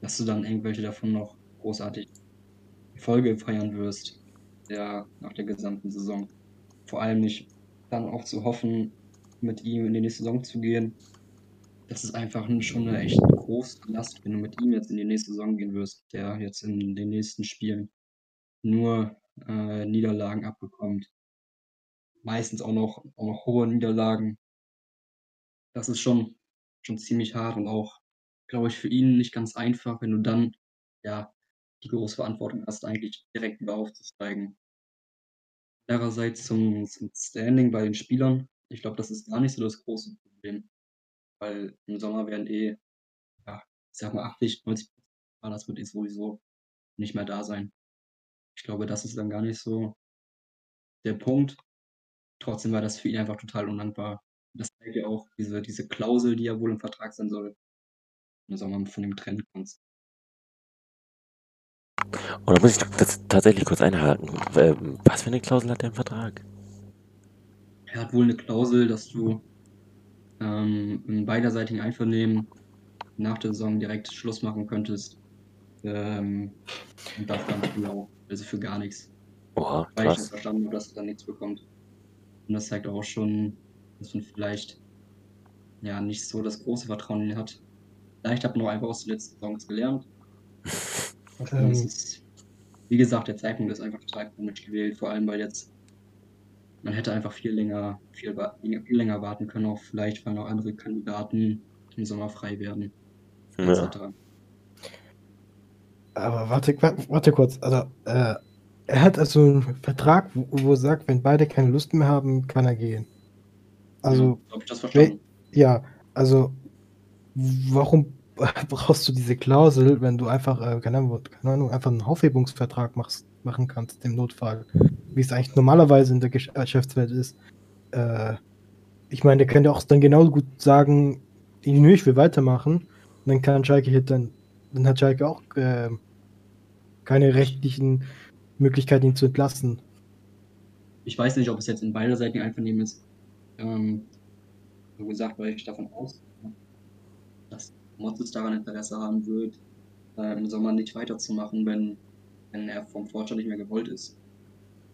dass du dann irgendwelche davon noch großartig Folge feiern wirst, ja, nach der gesamten Saison. Vor allem nicht dann auch zu hoffen, mit ihm in die nächste Saison zu gehen. Das ist einfach schon eine echt große Last, wenn du mit ihm jetzt in die nächste Saison gehen wirst, der jetzt in den nächsten Spielen nur äh, Niederlagen abbekommt. Meistens auch noch, auch noch hohe Niederlagen. Das ist schon, schon ziemlich hart und auch, glaube ich, für ihn nicht ganz einfach, wenn du dann ja die große Verantwortung hast, eigentlich direkt wieder aufzusteigen. Andererseits zum, zum Standing bei den Spielern. Ich glaube, das ist gar nicht so das große Problem. Weil im Sommer werden eh, ja, ich sag mal 80, 90 Prozent, das wird eh sowieso nicht mehr da sein. Ich glaube, das ist dann gar nicht so der Punkt. Trotzdem war das für ihn einfach total undankbar. Das zeigt ja auch diese, diese Klausel, die ja wohl im Vertrag sein soll. Im Sommer von dem trennen kannst. Und da muss ich tatsächlich kurz einhaken. Ähm, was für eine Klausel hat der im Vertrag? Er hat wohl eine Klausel, dass du ähm, in beiderseitigen Einvernehmen nach der Saison direkt Schluss machen könntest. Ähm, und dafür dann auch, also für gar nichts. Oha, Weil ich krass. das verstanden habe, dass er dann nichts bekommt. Und das zeigt auch schon, dass man vielleicht ja nicht so das große Vertrauen in ihn hat. Vielleicht hat man auch einfach aus den letzten Saisons gelernt. Ähm, ist, wie gesagt, der Zeitpunkt ist einfach total komisch gewählt, vor allem weil jetzt man hätte einfach viel länger, viel, viel länger warten können, auch vielleicht, weil noch andere Kandidaten im Sommer frei werden, Ja. Aber warte, wa- warte kurz. Also, äh, er hat also einen Vertrag, wo, wo er sagt, wenn beide keine Lust mehr haben, kann er gehen. Also, ja, habe ich das verstanden? ja, also, warum brauchst du diese Klausel, wenn du einfach, äh, keine, Ahnung, keine Ahnung, einfach einen Aufhebungsvertrag machst, machen kannst, im Notfall? Wie es eigentlich normalerweise in der äh, Geschäftswelt ist. Äh, ich meine, der könnte auch dann genauso gut sagen, nö, ich will weitermachen. Und dann kann Schalke hier dann, dann hat Schalke auch äh, keine rechtlichen Möglichkeiten, ihn zu entlassen. Ich weiß nicht, ob es jetzt in beiderseitigen Einvernehmen ist. Ähm, so gesagt, weil ich davon aus, dass Motzes daran Interesse haben wird, äh, im Sommer nicht weiterzumachen, wenn, wenn er vom Vorstand nicht mehr gewollt ist.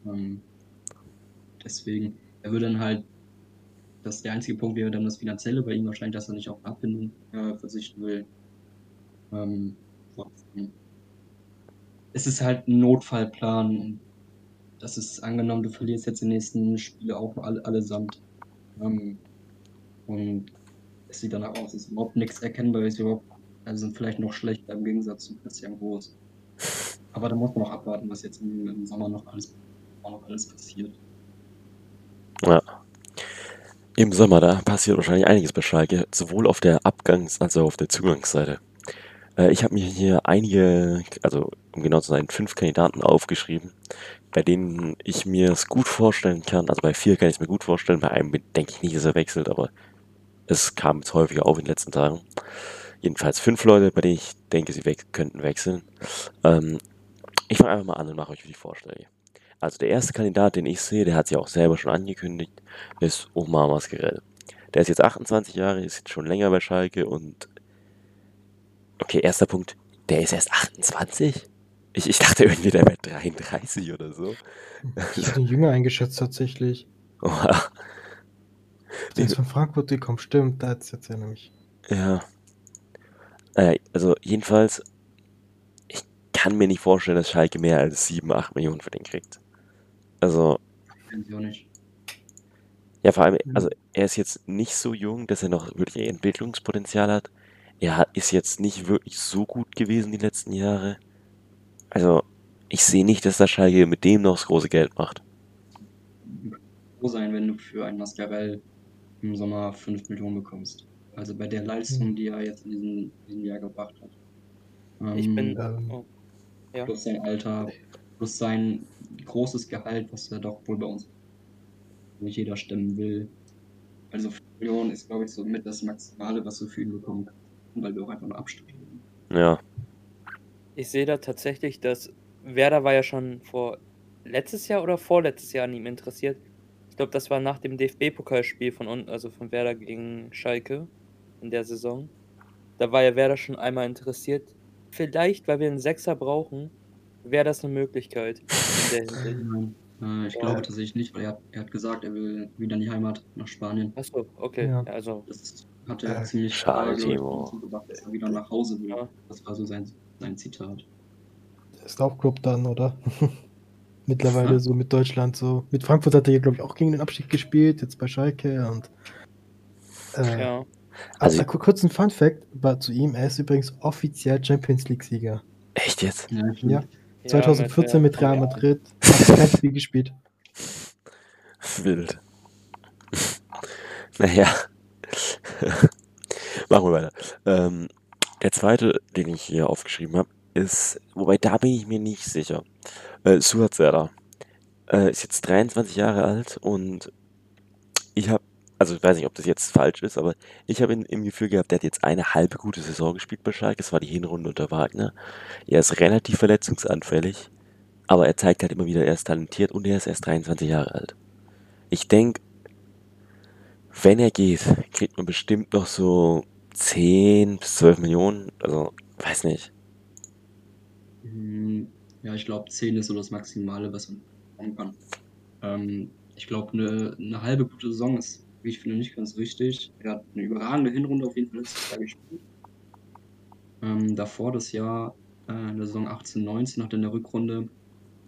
Ähm, deswegen, er würde dann halt, das der einzige Punkt wäre dann das Finanzielle bei ihm wahrscheinlich, dass er nicht auf Abbindung äh, verzichten will. Ähm. Es ist halt ein Notfallplan und das ist angenommen, du verlierst jetzt die nächsten Spiele auch alle, allesamt. Ähm, und es sieht danach aus, es ist überhaupt nichts erkennbar, ist überhaupt, also sind vielleicht noch schlechter im Gegensatz zu Christian Groß. Aber da muss man noch abwarten, was jetzt im, im Sommer noch alles, auch noch alles passiert. Ja. Im Sommer, da passiert wahrscheinlich einiges bei Schalke, sowohl auf der Abgangs- als auch auf der Zugangsseite. Äh, ich habe mir hier einige, also um genau zu sein, fünf Kandidaten aufgeschrieben, bei denen ich mir es gut vorstellen kann. Also bei vier kann ich es mir gut vorstellen, bei einem denke ich nicht, dass er wechselt, aber es kam jetzt häufiger auf in den letzten Tagen. Jedenfalls fünf Leute, bei denen ich denke, sie weg könnten wechseln. Ähm, ich fange einfach mal an und mache euch die Vorschläge. Also der erste Kandidat, den ich sehe, der hat sich auch selber schon angekündigt, ist Omar Mascarell. Der ist jetzt 28 Jahre, ist jetzt schon länger bei Schalke und okay, erster Punkt, der ist erst 28? Ich, ich dachte irgendwie, der wäre 33 oder so. Ich hätte ihn jünger eingeschätzt tatsächlich. Oha. Der ist von Frankfurt gekommen, stimmt, da jetzt jetzt erinnere mich. Ja. Naja, also jedenfalls, ich kann mir nicht vorstellen, dass Schalke mehr als 7, 8 Millionen für den kriegt. Also, ja, vor allem, also er ist jetzt nicht so jung, dass er noch wirklich Entwicklungspotenzial hat. Er ist jetzt nicht wirklich so gut gewesen die letzten Jahre. Also, ich sehe nicht, dass der Schalke mit dem noch das große Geld macht. Froh sein, wenn du für einen Mascarell im Sommer 5 Millionen bekommst. Also bei der Leistung, die er jetzt in diesem, diesem Jahr gebracht hat. Ich bin. Ähm, Ähm, Oh. Ja. plus sein Alter, plus sein großes Gehalt, was er doch wohl bei uns nicht jeder stemmen will. Also 5 Millionen ist, glaube ich, so mit das Maximale, was du für ihn bekommen kannst. Weil wir auch einfach nur absteigen. Ja, Ich sehe da tatsächlich, dass Werder war ja schon vor letztes Jahr oder vorletztes Jahr an ihm interessiert. Ich glaube, das war nach dem DFB-Pokalspiel von unten, also von Werder gegen Schalke in der Saison. Da war ja Werder schon einmal interessiert. Vielleicht, weil wir einen Sechser brauchen, wäre das eine Möglichkeit äh, ich Ja. glaube tatsächlich nicht, weil er, hat- er hat gesagt, er will wieder in die Heimat nach Spanien. Achso, okay. Ja. Also, Das hat er Äh, ziemlich schade, Timo. dass er wieder nach Hause will. Ja. Das war so sein, sein Zitat. ist auch Club dann, oder? Mittlerweile Ja. so mit Deutschland so. Mit Frankfurt hat er hier, glaube ich, auch gegen den Abstieg gespielt, jetzt bei Schalke und. Äh, ja. Also- also, kurz ein Fun Fact war zu ihm, er ist übrigens offiziell Champions League-Sieger. echt jetzt? Ja, Ja. Ja, 2014 mit, mit Real Madrid, hat kein Spiel gespielt. Wild. Naja. Machen wir weiter. Ähm, der zweite, den ich hier aufgeschrieben habe, ist, wobei da bin ich mir nicht sicher. Äh, Suat Serdar. Äh, ist jetzt 23 Jahre alt und ich habe, also ich weiß nicht, ob das jetzt falsch ist, aber ich habe im Gefühl gehabt, der hat jetzt eine halbe gute Saison gespielt bei Schalke. Das war die Hinrunde unter Wagner. Er ist relativ verletzungsanfällig, aber er zeigt halt immer wieder, er ist talentiert und er ist erst 23 Jahre alt. Ich denke, wenn er geht, kriegt man bestimmt noch so 10 bis 12 Millionen. Also, weiß nicht. Hm, Ja, ich glaube, 10 ist so das Maximale, was man bekommen kann. Ähm, ich glaube, eine, eine halbe gute Saison ist, wie ich finde, nicht ganz richtig. Er hat eine überragende Hinrunde auf jeden Fall letztes Jahr gespielt. Ähm, davor das Jahr, äh, in der Saison 18, 19, nach der Rückrunde,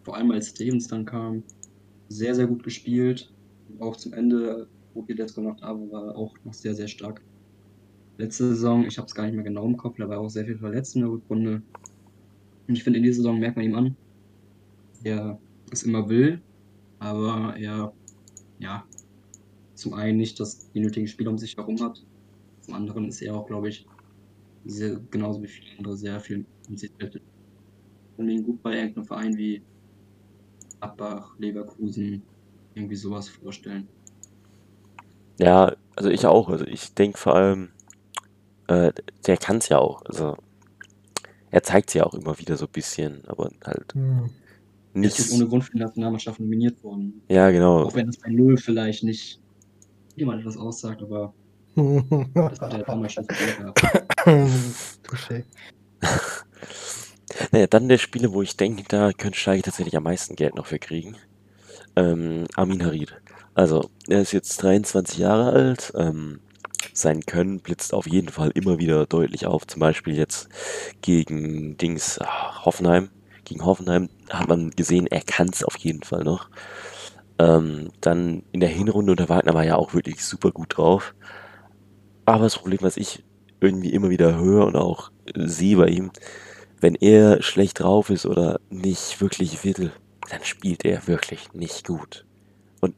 vor allem als Stevens dann kam, sehr, sehr gut gespielt. Auch zum Ende, Pietro noch da war, auch noch sehr, sehr stark. Letzte Saison, ich habe es gar nicht mehr genau im Kopf, da war auch sehr viel verletzt in der Rückrunde. Und ich finde, in dieser Saison merkt man ihm an, er es immer will, aber er, ja, zum einen nicht das die nötigen Spieler um sich herum hat. Zum anderen ist er auch, glaube ich, sehr, genauso wie viele andere sehr viel um sich selbst. Mir ihn gut bei irgendeinem Verein wie Abbach, Leverkusen, irgendwie sowas vorstellen. Ja, also ich auch. Also ich denke vor allem, äh, der kann es ja auch. Also er zeigt es ja auch immer wieder so ein bisschen, aber halt Hm. Er nicht. ist jetzt ohne Grund für die Nationalmannschaft nominiert worden. Ja, genau. Auch wenn das bei Null vielleicht nicht jemand etwas aussagt, aber das hat er damals schon. Touché. Naja, dann der Spieler, wo ich denke, da könnte Schalke tatsächlich am meisten Geld noch für kriegen. Ähm, Amin Harid. Also, er ist jetzt 23 Jahre alt. Ähm, sein Können blitzt auf jeden Fall immer wieder deutlich auf. Zum Beispiel jetzt gegen Dings ah, Hoffenheim. Gegen Hoffenheim hat man gesehen, er kann es auf jeden Fall noch. Ähm, dann in der Hinrunde unter Wagner war er ja auch wirklich super gut drauf. Aber das Problem, was ich irgendwie immer wieder höre und auch sehe bei ihm, wenn er schlecht drauf ist oder nicht wirklich will, dann spielt er wirklich nicht gut. Und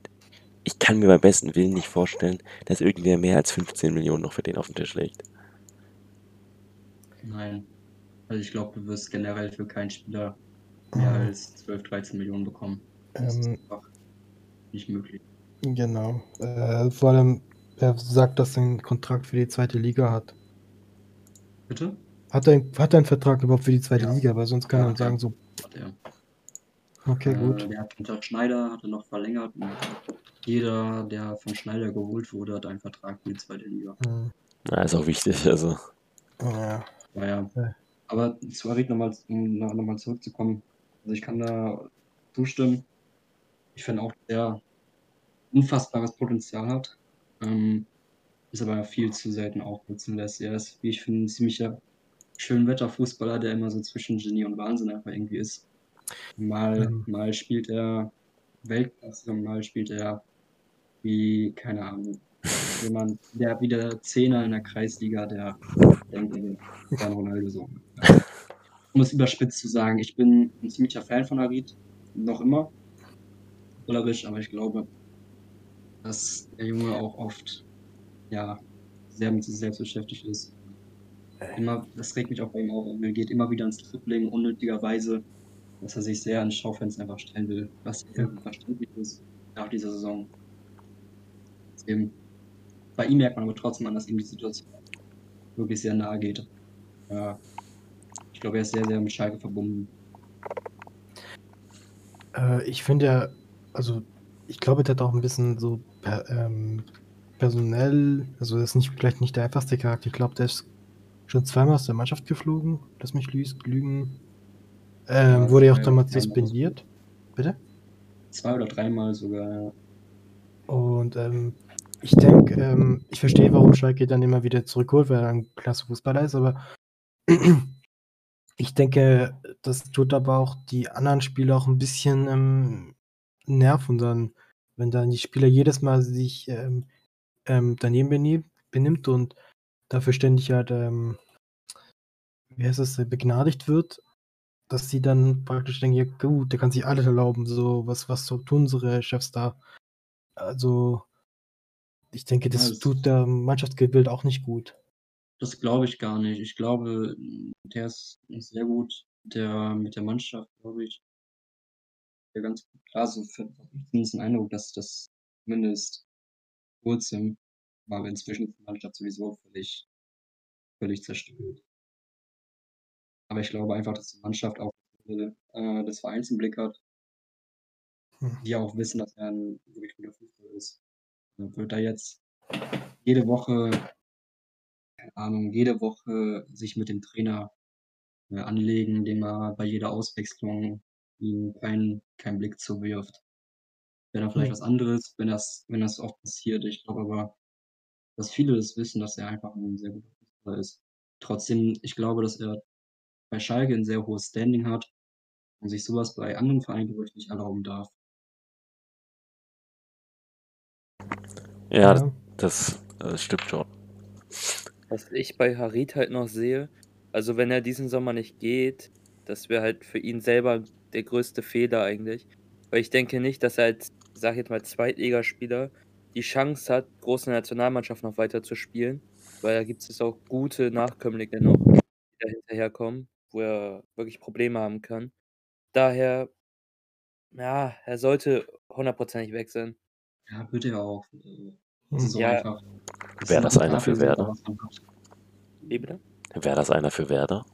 ich kann mir beim besten Willen nicht vorstellen, dass irgendwer mehr als 15 Millionen noch für den auf den Tisch legt. Nein. Also ich glaube, du wirst generell für keinen Spieler mehr als 12, 13 Millionen bekommen. Das ist Ähm, einfach nicht möglich. genau. Äh, vor allem, er sagt, dass er einen Kontrakt für die zweite Liga hat. Bitte? Hat er, hat er einen Vertrag überhaupt für die zweite Ja. Liga? Weil sonst kann Ja, man sagen, so, Hat okay, Äh, gut. Der hat unter Schneider hat er noch verlängert. Und jeder, der von Schneider geholt wurde, hat einen Vertrag für die zweite Liga. Hm. Ja, ist auch wichtig. Also, Ja. Naja. Ja. Aber zu Arid nochmal um noch mal zurückzukommen. Also ich kann da zustimmen. Ich finde auch, dass er unfassbares Potenzial hat. ähm, ist aber viel zu selten aufnutzen lässt. Er ist, wie ich finde, ein ziemlicher Schönwetterfußballer, der immer so zwischen Genie und Wahnsinn einfach irgendwie ist. Mal, Ähm. mal spielt er Weltklasse und mal spielt er wie, keine Ahnung, jemand, der wie der Zehner in der Kreisliga, der denkt, wäre Ronaldo so. Um es überspitzt zu sagen, ich bin ein ziemlicher Fan von Harit, noch immer. Fußballerisch, aber ich glaube, dass der Junge auch oft, ja, sehr mit sich selbst beschäftigt ist. Immer, das regt mich auch bei ihm auf. Er geht immer wieder ins Dribbling, unnötigerweise, dass er sich sehr ans Schaufenster einfach stellen will, was Ja. verständlich ist nach dieser Saison. Deswegen, bei ihm merkt man aber trotzdem an, dass ihm die Situation wirklich sehr nahe geht. Ja, ich glaube, er ist sehr, sehr mit Schalke verbunden. Äh, ich finde ja, also ich glaube, der hat auch ein bisschen so per, ähm, personell, also das ist nicht, vielleicht nicht der einfachste Charakter. Ich glaube, der ist schon zweimal aus der Mannschaft geflogen. Lass mich lü- lügen. Ähm, wurde ja auch damals suspendiert. Bitte? Zwei oder dreimal sogar. ja. Und ähm, ich denke, ähm, ich verstehe, warum Schalke dann immer wieder zurückholt, weil er ein klasse Fußballer ist, aber ich denke, das tut aber auch die anderen Spieler auch ein bisschen ähm, nerven dann, wenn dann die Spieler jedes Mal sich ähm, ähm, daneben benehm, benimmt und dafür ständig halt, ähm, wie heißt das, äh, begnadigt wird, dass sie dann praktisch denken, ja gut, der kann sich alles erlauben, so was, was so tun unsere Chefs da. Also, ich denke, das das- tut der Mannschaftsbild auch nicht gut. Das glaube ich gar nicht. Ich glaube, der ist sehr gut der, mit der Mannschaft, glaube ich. Der ganz gut klar, so für zumindest den Eindruck, dass das zumindest kurzem war, inzwischen ist die Mannschaft sowieso völlig, völlig zerstört. Aber ich glaube einfach, dass die Mannschaft auch äh, des Vereins im Blick hat, Hm. die auch wissen, dass er ein wirklich guter Fußballer ist. Dann wird er jetzt jede Woche, keine Ahnung, jede Woche sich mit dem Trainer äh, anlegen, indem er bei jeder Auswechslung ihm keinen keinen Blick zuwirft. Wäre dann vielleicht Hm. was anderes, wenn das, wenn das oft passiert. Ich glaube aber, dass viele das wissen, dass er einfach ein sehr guter Fußballer ist. Trotzdem, ich glaube, dass er bei Schalke ein sehr hohes Standing hat und sich sowas bei anderen Vereinen glaube ich nicht erlauben darf. Ja, das äh, stimmt schon. Was ich bei Harit halt noch sehe, also wenn er diesen Sommer nicht geht, das wäre halt für ihn selber der größte Fehler eigentlich. Weil ich denke nicht, dass er als, sag ich jetzt mal, Zweitligaspieler die Chance hat, große Nationalmannschaft noch weiter zu spielen. Weil da gibt es auch gute Nachkömmlinge noch, die da hinterherkommen, wo er wirklich Probleme haben kann. Daher, ja, er sollte hundertprozentig weg sein. Ja, wird er auch. Äh, Hm. Das ist so Ja. einfach. Wäre das einer für Werder? Wie bitte? Wäre das einer für Werder?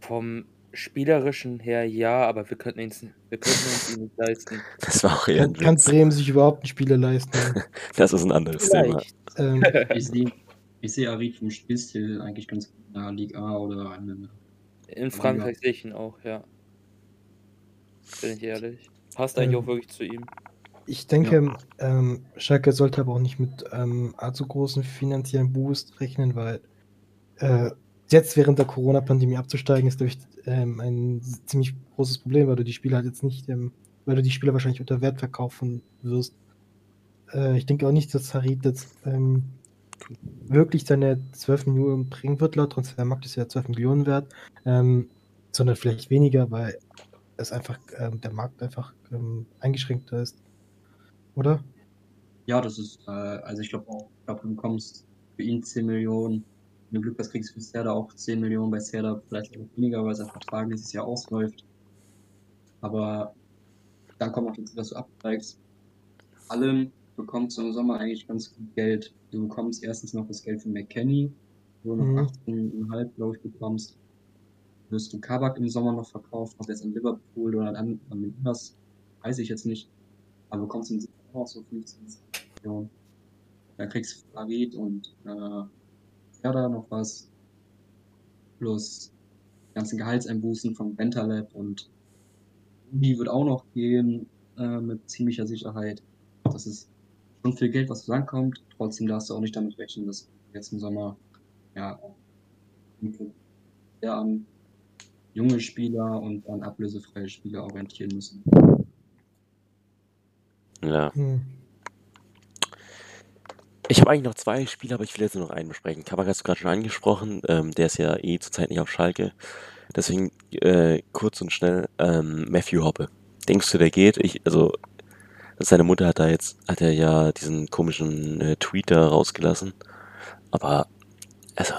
Vom Spielerischen her ja, aber wir könnten, uns, wir könnten uns ihn nicht leisten. Das war auch eher Kann, kann. Bremen sich überhaupt einen Spieler leisten? Das ist ein anderes Thema. Vielleicht. ähm, Ich sehe Arid vom Spielstil eigentlich ganz gut in der Liga A oder in der In Frankreich sehe ich ihn auch, ja. Bin ich ehrlich. Passt eigentlich Ähm, auch wirklich zu ihm. Ich denke, ähm, Schalke sollte aber auch nicht mit ähm, allzu großen finanziellen Boost rechnen, weil äh, jetzt während der Corona-Pandemie abzusteigen, ist, glaube ich, ähm, ein ziemlich großes Problem, weil du die Spieler halt jetzt nicht, ähm, weil du die Spieler wahrscheinlich unter Wert verkaufen wirst. Äh, ich denke auch nicht, dass Harit jetzt ähm, wirklich seine 12 Millionen bringen wird, laut Transfermarkt ist ja 12 Millionen wert, ähm, sondern vielleicht weniger, weil es einfach ähm, der Markt einfach ähm, eingeschränkter ist. Oder? Ja, das ist, äh, also ich glaube auch, ich du bekommst für ihn 10 Millionen. Wenn du Glück hast, kriegst du für Serda auch 10 Millionen, bei Serda vielleicht auch weniger, weil sein Vertrag dieses Jahr ausläuft. Aber dann kommt noch dazu, dass du absteigst. Allem bekommst du im Sommer eigentlich ganz gut Geld. Du bekommst erstens noch das Geld von McKenny, wo du Mhm. noch 18,5, glaube ich, bekommst. Wirst du Kabak im Sommer noch verkauft, ob jetzt an Liverpool oder an, an weiß ich jetzt nicht. Aber du bekommst im Sommer auch so 15 Millionen. Dann kriegst du Farid und äh, Serda noch was. Plus ganzen Gehaltseinbußen von Bentaleb und die wird auch noch gehen äh, mit ziemlicher Sicherheit. Das ist schon viel Geld, was rankommt. Trotzdem darfst du auch nicht damit rechnen, dass jetzt im Sommer ja sehr an junge Spieler und an ablösefreie Spieler orientieren müssen. Ja. Hm. Ich habe eigentlich noch zwei Spiele, aber ich will jetzt nur noch einen besprechen. Kabak hast du gerade schon angesprochen. Ähm, der ist ja eh zurzeit nicht auf Schalke. Deswegen äh, kurz und schnell ähm, Matthew Hoppe. Denkst du, der geht? Ich, also seine Mutter hat da jetzt, hat er ja diesen komischen äh, da rausgelassen. Aber also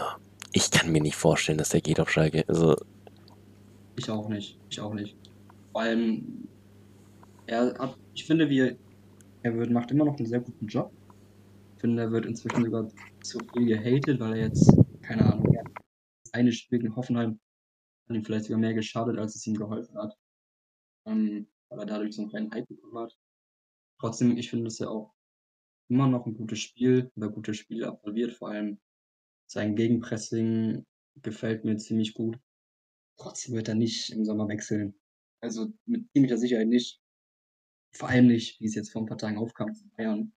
ich kann mir nicht vorstellen, dass der geht auf Schalke. Also Ich auch nicht. Ich auch nicht. Vor allem, er hat, ich finde, wie er wird, macht immer noch einen sehr guten Job. Ich finde, er wird inzwischen sogar zu viel gehatet, weil er jetzt, keine Ahnung, eine Spiel gegen Hoffenheim hat ihm vielleicht sogar mehr geschadet, als es ihm geholfen hat. Ähm, weil er dadurch so einen kleinen Hype bekommen hat. Trotzdem, ich finde, dass er auch immer noch ein gutes Spiel oder gute Spiele absolviert. Vor allem sein Gegenpressing gefällt mir ziemlich gut. Trotzdem wird er nicht im Sommer wechseln. Also mit ziemlicher Sicherheit nicht. Vor allem nicht, wie es jetzt vor ein paar Tagen aufkam zu Bayern.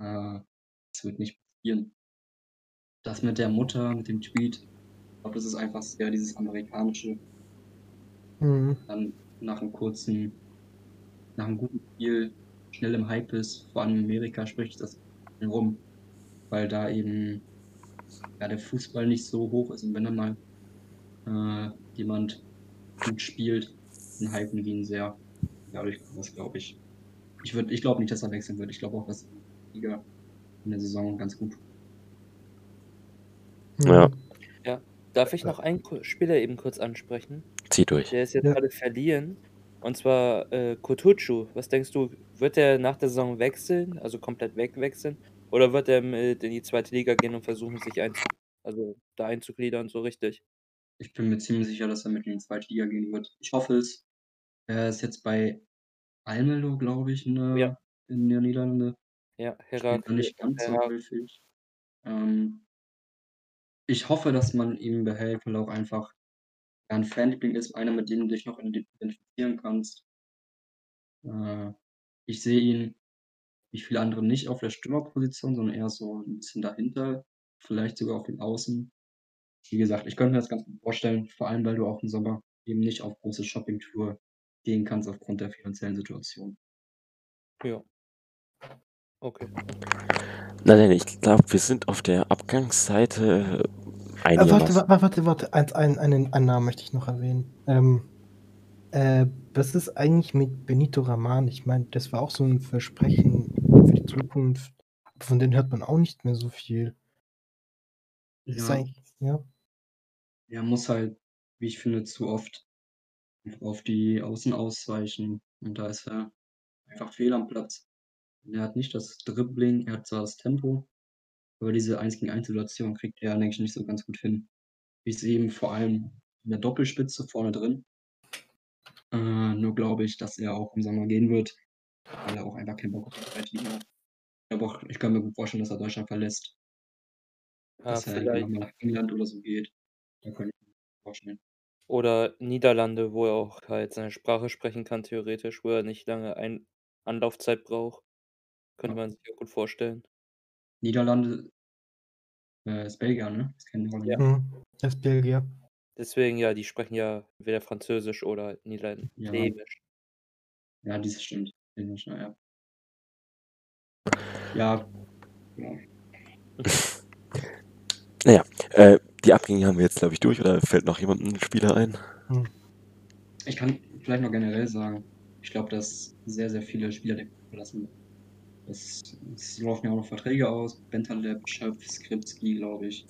Äh, das wird nicht passieren. Das mit der Mutter, mit dem Tweet, ich glaube, das ist einfach sehr dieses amerikanische. Hm. Dann nach einem kurzen, nach einem guten Spiel schnell im Hype ist. Vor allem in Amerika spricht das rum, weil da eben ja, der Fußball nicht so hoch ist und wenn dann mal äh, jemand gut spielt, dann hypen wir ihn sehr. Dadurch kommt das, glaube ich. Ich, würd- ich glaube nicht, dass er wechseln wird. Ich glaube auch, dass die Liga in der Saison ganz gut. Ja. Darf ich noch einen Spieler eben kurz ansprechen? zieh durch. Der ist jetzt Ja. gerade verliehen. Und zwar äh, Kutucu. Was denkst du, wird er nach der Saison wechseln, also komplett wegwechseln? Oder wird er mit in die zweite Liga gehen und versuchen, sich einzu also da einzugliedern, so richtig? Ich bin mir ziemlich sicher, dass er mit in die zweite Liga gehen wird. Ich hoffe es. Er ist jetzt bei Almelo, glaube ich, in der, Ja. in der Niederlande. Ja, noch nicht ganz so häufig. Ähm, ich hoffe, dass man ihn behält, weil er auch einfach ja, ein Fanliebling ist, einer, mit dem du dich noch identifizieren kannst. Äh, ich sehe ihn, wie viele andere, nicht auf der Stürmerposition, sondern eher so ein bisschen dahinter, vielleicht sogar auf den Außen. Wie gesagt, ich könnte mir das ganz gut vorstellen, vor allem, weil du auch im Sommer eben nicht auf große Shoppingtour gehen kannst aufgrund der finanziellen Situation. ja. Okay. Nein, nein, ich glaube, wir sind auf der Abgangsseite Äh, warte, warte, warte, warte. Ein, ein, einen, einen Namen möchte ich noch erwähnen. Ähm, äh, was ist eigentlich mit Benito Raman? Ich meine, das war auch so ein Versprechen für die Zukunft. Aber von denen hört man auch nicht mehr so viel. Ist Ja. ja. Er muss halt, wie ich finde, zu oft auf die Außen ausweichen. Und da ist er einfach fehl am Platz. Er hat nicht das Dribbling, er hat zwar das Tempo, aber diese 1 gegen 1 Situation kriegt er, denke ich, nicht so ganz gut hin. Ich sehe ihn vor allem in der Doppelspitze vorne drin. Äh, nur glaube ich, dass er auch im Sommer gehen wird, weil er auch einfach keinen Bock auf die zweite Liga hat. Ich, glaube auch, ich kann mir gut vorstellen, dass er Deutschland verlässt. Ah, dass er nochmal nach England oder so geht. Da kann ich mir vorstellen. Oder Niederlande, wo er auch halt seine Sprache sprechen kann, theoretisch, wo er nicht lange ein Anlaufzeit braucht. Könnte Ja. man sich auch gut vorstellen. Niederlande äh, ist Belgier, ne? Ist kein Holländer. Hm. Das ist Belgier. Deswegen, ja, die sprechen ja entweder Französisch oder Niederländisch. Ja, dieses stimmt. Englisch, na ja. Ja, ja. Naja, äh, die Abgänge haben wir jetzt, glaube ich, durch. Oder fällt noch jemand ein Spieler ein? Ich kann vielleicht noch generell sagen, ich glaube, dass sehr, sehr viele Spieler den verlassen. Es, es laufen ja auch noch Verträge aus. Bentaleb, Schöpf, Skripski, glaube ich.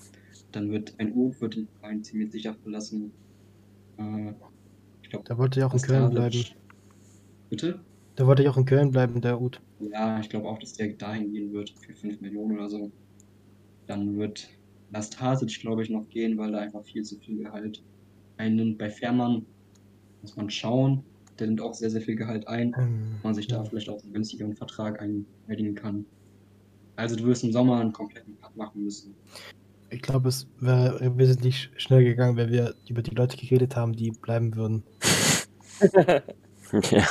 Dann wird ein Uth wird den Verein ziemlich sicher verlassen. Äh, ich glaube, Da wollte ja auch in Köln bleiben. Bitte? Da wollte ich auch in Köln bleiben, der Ut. Ja, ich glaube auch, dass der dahin gehen wird für 5 Millionen oder so. Dann wird Nastasic, glaube ich, noch gehen, weil er einfach viel zu viel Gehalt einnimmt. Bei Fährmann muss man schauen. Der nimmt auch sehr, sehr viel Gehalt ein. Ähm, man sich da ja. vielleicht auch einen günstigeren Vertrag einwilligen kann. Also du wirst im Sommer einen kompletten Cut machen müssen. Ich glaube, es wäre wesentlich schnell gegangen, wenn wir über die Leute geredet haben, die bleiben würden. ja.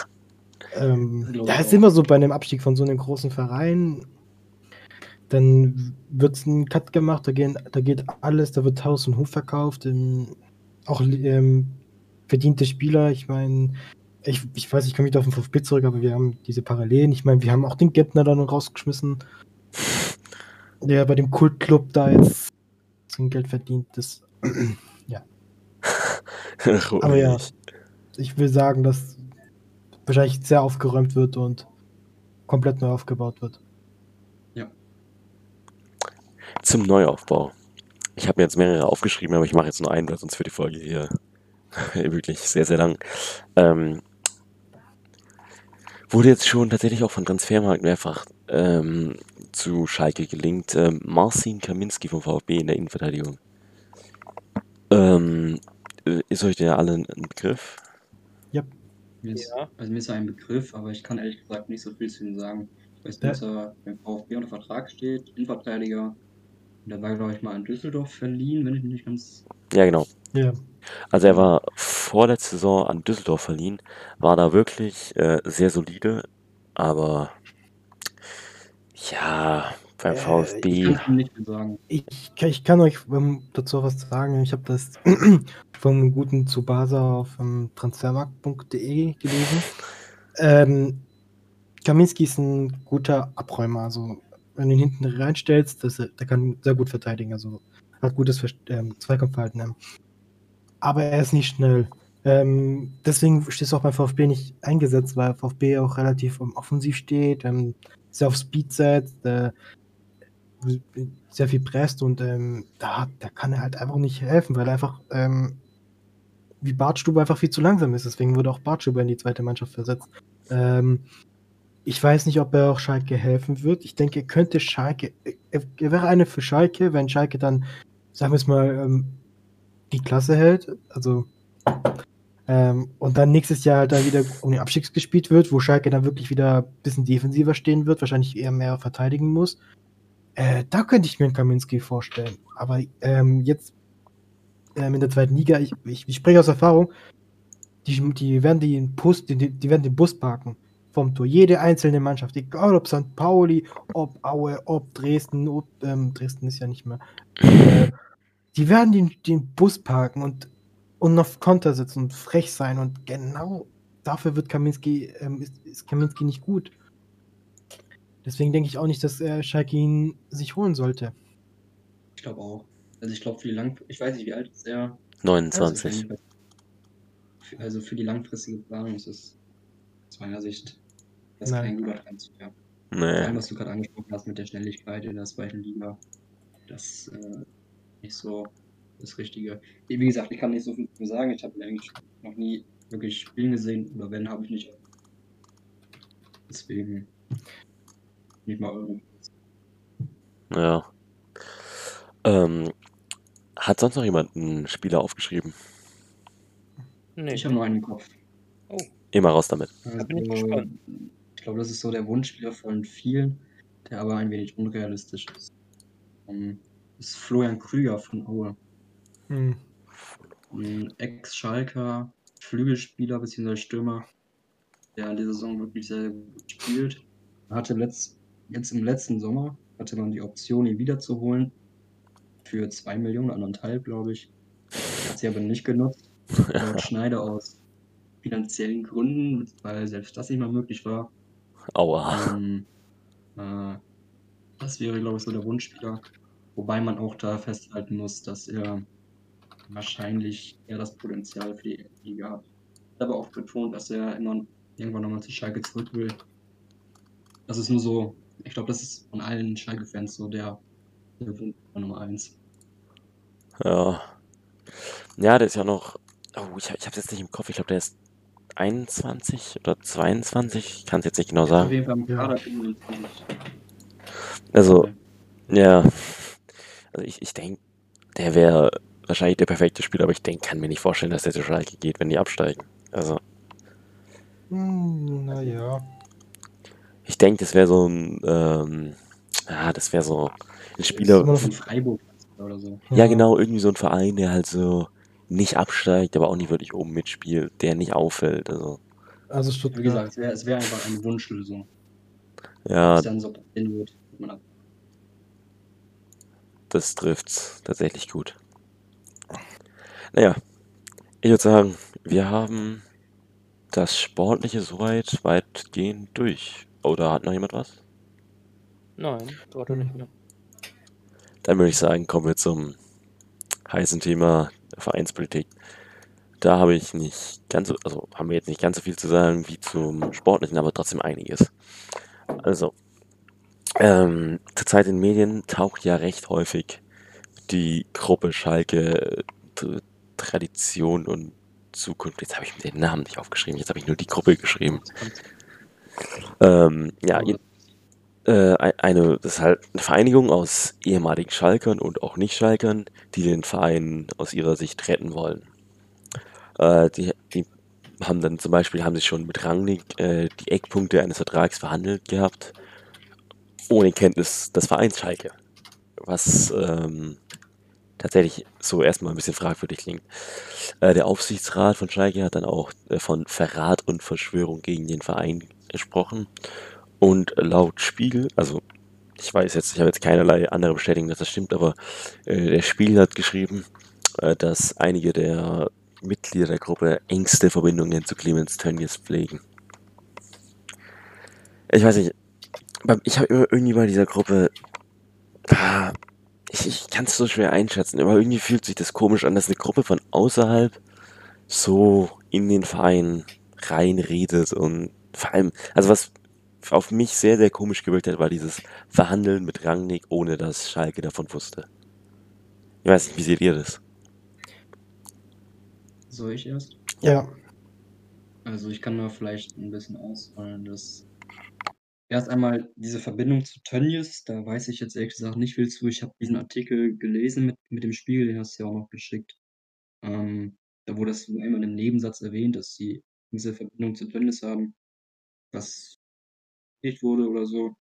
Ähm, es ist immer so bei einem Abstieg von so einem großen Verein. dann wird ein Cut gemacht, da, gehen, da geht alles, da wird Haus und Hof verkauft, ähm, auch ähm, verdiente Spieler, ich meine, ich, ich weiß, ich komme wieder auf den VfB zurück, aber wir haben diese Parallelen. Ich meine, wir haben auch den Gärtner dann rausgeschmissen, der bei dem Kultclub da jetzt sein Geld verdient. Das, ja. aber ja, ich will sagen, dass wahrscheinlich sehr aufgeräumt wird und komplett neu aufgebaut wird. Ja. Zum Neuaufbau. Ich habe mir jetzt mehrere aufgeschrieben, aber ich mache jetzt nur einen, weil sonst wird die Folge hier wirklich sehr, sehr lang. Ähm, wurde jetzt schon tatsächlich auch von Transfermarkt mehrfach ähm, zu Schalke gelingt. Ähm, Marcin Kaminski vom VfB in der Innenverteidigung. Ähm, ist euch der alle ein Begriff? Ja. Mir ist, Ja. Also mir ist er ein Begriff, aber ich kann ehrlich gesagt nicht so viel zu ihm sagen. Ich weiß nur, Ja. dass er beim VfB unter Vertrag steht, Innenverteidiger. Und der war, glaube ich, mal in Düsseldorf verliehen, wenn ich mich nicht ganz. Ja, genau. Ja. Also er war vorletzte Saison an Düsseldorf verliehen, war da wirklich äh, sehr solide, aber ja, beim Äh, Ich VfB. Ich, kann- ich kann euch dazu was sagen. Ich habe das vom guten Tsubasa auf transfermarkt.de gelesen. Ähm, Kaminski ist ein guter Abräumer. Also, wenn du ihn hinten reinstellst, das, der kann sehr gut verteidigen. Also, hat gutes Ver- ähm, Zweikampfverhalten. Aber er ist nicht schnell. Ähm, deswegen stehst du auch beim VfB nicht eingesetzt, weil VfB auch relativ offensiv steht, ähm, sehr auf Speed setzt, äh, sehr viel presst und ähm, da, da kann er halt einfach nicht helfen, weil er einfach ähm, wie Bartstube einfach viel zu langsam ist. Deswegen wurde auch Bartstube in die zweite Mannschaft versetzt. Ähm, ich weiß nicht, ob er auch Schalke helfen wird. Ich denke, er könnte Schalke, er, er wäre eine für Schalke, wenn Schalke dann, sagen wir es mal, ähm, die Klasse hält. Also ähm, und dann nächstes Jahr halt dann wieder um den Abstieg gespielt wird, wo Schalke dann wirklich wieder ein bisschen defensiver stehen wird, wahrscheinlich eher mehr verteidigen muss. Äh, da könnte ich mir einen Kaminski vorstellen. Aber ähm, jetzt ähm, in der zweiten Liga, ich, ich, ich spreche aus Erfahrung, die, die, werden den Bus, die, die werden den Bus parken vom Tor. Jede einzelne Mannschaft, egal ob St. Pauli, ob Aue, ob Dresden, ob ähm, Dresden ist ja nicht mehr. Äh, die werden den, den Bus parken und, und auf Konter sitzen und frech sein. Und genau dafür wird Kaminski, ähm, ist, ist Kaminski nicht gut. Deswegen denke ich auch nicht, dass äh, Schalke ihn sich holen sollte. Ich glaube auch. Also ich glaube für die lang ich weiß nicht, wie alt ist er? 29. Also für, also für die langfristige Planung ist es aus meiner Sicht das ist kein guter Transfer. Vor allem, Nee. was du gerade angesprochen hast mit der Schnelligkeit in der zweiten Liga, das äh, nicht so das Richtige. Wie gesagt, ich kann nicht so viel sagen. Ich habe ihn eigentlich noch nie wirklich spielen gesehen oder wenn, habe ich nicht. Deswegen nicht mal irgendwie. Ja. Ähm, hat sonst noch jemand einen Spieler aufgeschrieben? Nee. Ich habe nur einen im Kopf. Immer raus damit. Da bin ich Also, gespannt. Ich glaube, das ist so der Wunschspieler von vielen, der aber ein wenig unrealistisch ist. Um, ist Florian Krüger von Aue. Hm. Ein Ex-Schalker Flügelspieler bzw. Stürmer, der in dieser Saison wirklich sehr gut spielt. Er hatte letzt, jetzt im letzten Sommer hatte man die Option, ihn wiederzuholen. Für 2 Millionen, anderthalb, glaube ich. Hat sie aber nicht genutzt. Laut Schneider aus finanziellen Gründen, weil selbst das nicht mal möglich war. Aua. Ähm, äh, das wäre, glaube ich, so der Wunschspieler. Wobei man auch da festhalten muss, dass er wahrscheinlich eher das Potenzial für die Liga hat. Aber auch betont, dass er immer irgendwann nochmal zu Schalke zurück will. Das ist nur so, ich glaube, das ist von allen Schalke-Fans so der, der Wunsch Nummer eins. Ja. Ja, der ist ja noch. Oh, ich, ich hab's jetzt nicht im Kopf. Ich glaube, der ist 21 oder 22. Ich kann es jetzt nicht genau Auf sagen. jeden Fall im. Kader 25. Also, ja. Also ich, ich denke, der wäre wahrscheinlich der perfekte Spieler, aber ich denk, kann mir nicht vorstellen, dass der zu Schalke geht, wenn die absteigen. Also, Hm, naja. ich denke, das wäre so ein, ähm, ah, das wäre so ein Ist Spieler. immer noch- Von Freiburg oder so. Ja, genau, irgendwie so ein Verein, der halt so nicht absteigt, aber auch nicht wirklich oben mitspielt, der nicht auffällt. Also, Also Wie Stuttgart. gesagt, es wäre wär einfach eine Wunschlösung. ja, Was dann so passieren wird, wird man ab. Das trifft's tatsächlich gut. Naja, ich würde sagen, wir haben das Sportliche soweit weitgehend durch. Oder hat noch jemand was? Nein, gerade nicht mehr. Dann würde ich sagen, kommen wir zum heißen Thema Vereinspolitik. Da habe ich nicht ganz so, also haben wir jetzt nicht ganz so viel zu sagen wie zum Sportlichen, aber trotzdem einiges. Also, ähm, zurzeit in den Medien taucht ja recht häufig die Gruppe Schalke T- Tradition und Zukunft. Jetzt habe ich mir den Namen nicht aufgeschrieben, jetzt habe ich nur die Gruppe geschrieben. Ähm, ja, äh, ei- eine, das ist halt eine Vereinigung aus ehemaligen Schalkern und auch Nicht-Schalkern, die den Verein aus ihrer Sicht retten wollen. Äh, die, die haben dann zum Beispiel, haben sie schon mit Rangnick äh, die Eckpunkte eines Vertrags verhandelt gehabt, ohne Kenntnis des Vereins Schalke. Was ähm, tatsächlich so erstmal ein bisschen fragwürdig klingt. Äh, der Aufsichtsrat von Schalke hat dann auch äh, von Verrat und Verschwörung gegen den Verein gesprochen. Und laut Spiegel, also ich weiß jetzt, ich habe jetzt keinerlei andere Bestätigung, dass das stimmt, aber äh, der Spiegel hat geschrieben, äh, dass einige der Mitglieder der Gruppe engste Verbindungen zu Clemens Tönnies pflegen. Ich weiß nicht, ich habe immer irgendwie bei dieser Gruppe, ah, ich, ich kann es so schwer einschätzen, aber irgendwie fühlt sich das komisch an, dass eine Gruppe von außerhalb so in den Verein reinredet und vor allem, also was auf mich sehr, sehr komisch gewirkt hat, war dieses Verhandeln mit Rangnick, ohne dass Schalke davon wusste. Ich weiß nicht, wie seht ihr das? Soll ich erst? Ja. Also ich kann da vielleicht ein bisschen ausholen, dass erst einmal diese Verbindung zu Tönnies, da weiß ich jetzt ehrlich gesagt nicht viel zu. Ich habe diesen Artikel gelesen mit, mit dem Spiegel, den hast du ja auch noch geschickt. Ähm, da wurde das so einmal im Nebensatz erwähnt, dass sie diese Verbindung zu Tönnies haben, was nicht wurde oder so.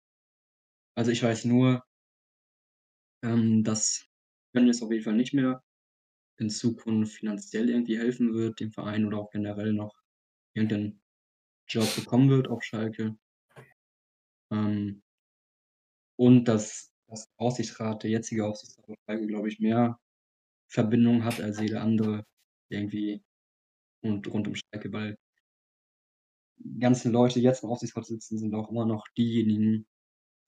Also ich weiß nur, ähm, dass Tönnies auf jeden Fall nicht mehr in Zukunft finanziell irgendwie helfen wird, dem Verein oder auch generell noch irgendeinen Job bekommen wird auf Schalke. Ähm, und dass das Aufsichtsrat, der jetzige Aufsichtsrat glaube ich, mehr Verbindung hat als jeder andere irgendwie und rund um Schalke, weil die ganzen Leute, die jetzt im Aufsichtsrat sitzen, sind auch immer noch diejenigen,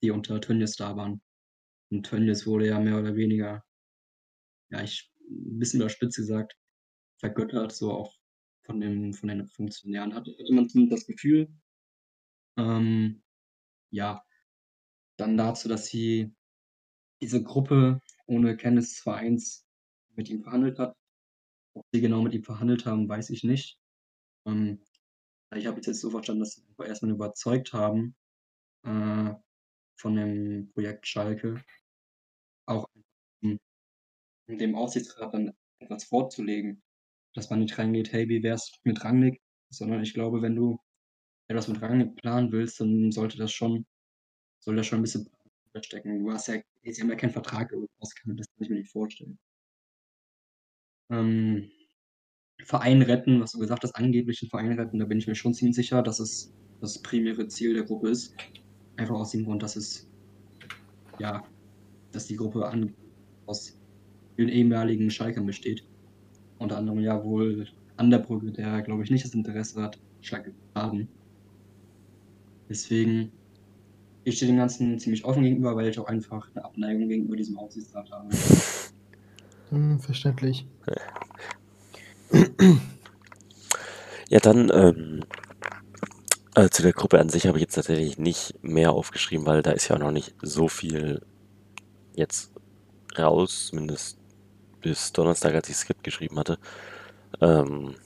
die unter Tönnies da waren. Und Tönnies wurde ja mehr oder weniger, ja, ich ein bisschen überspitzt gesagt, vergöttert, so auch von dem, von den Funktionären. Hatte, hatte man das Gefühl. Ähm, ja, dann dazu, dass sie diese Gruppe ohne Kenntnis des Vereins mit ihm verhandelt hat. Ob sie genau mit ihm verhandelt haben, weiß ich nicht. Ähm, ich habe jetzt so verstanden, dass sie einfach erstmal überzeugt haben äh, von dem Projekt Schalke, auch dem Aufsichtsrat dann etwas vorzulegen, dass man nicht reingeht, hey, wie wär's mit Rangnick, sondern ich glaube, wenn du etwas mit Rangnick planen willst, dann sollte das schon, soll das schon ein bisschen stecken. Du hast ja, sie haben ja keinen Vertrag ausgehandelt, das kann ich mir nicht vorstellen. Ähm, Verein retten, was du gesagt hast, angeblich einen Verein retten, da bin ich mir schon ziemlich sicher, dass es das primäre Ziel der Gruppe ist. Einfach aus dem Grund, dass es, ja, dass die Gruppe an, aus vielen ehemaligen Schalkern besteht. Unter anderem ja wohl an der Brücke, der, glaube ich, nicht das Interesse hat, Schalke zu haben. Deswegen, ich stehe dem Ganzen ziemlich offen gegenüber, weil ich auch einfach eine Abneigung gegenüber diesem Aufsichtsrat habe. Hm, verständlich. Ja, dann ähm, äh, zu der Gruppe an sich habe ich jetzt tatsächlich nicht mehr aufgeschrieben, weil da ist ja auch noch nicht so viel jetzt raus, zumindest bis Donnerstag, als ich Skript geschrieben hatte. Ähm,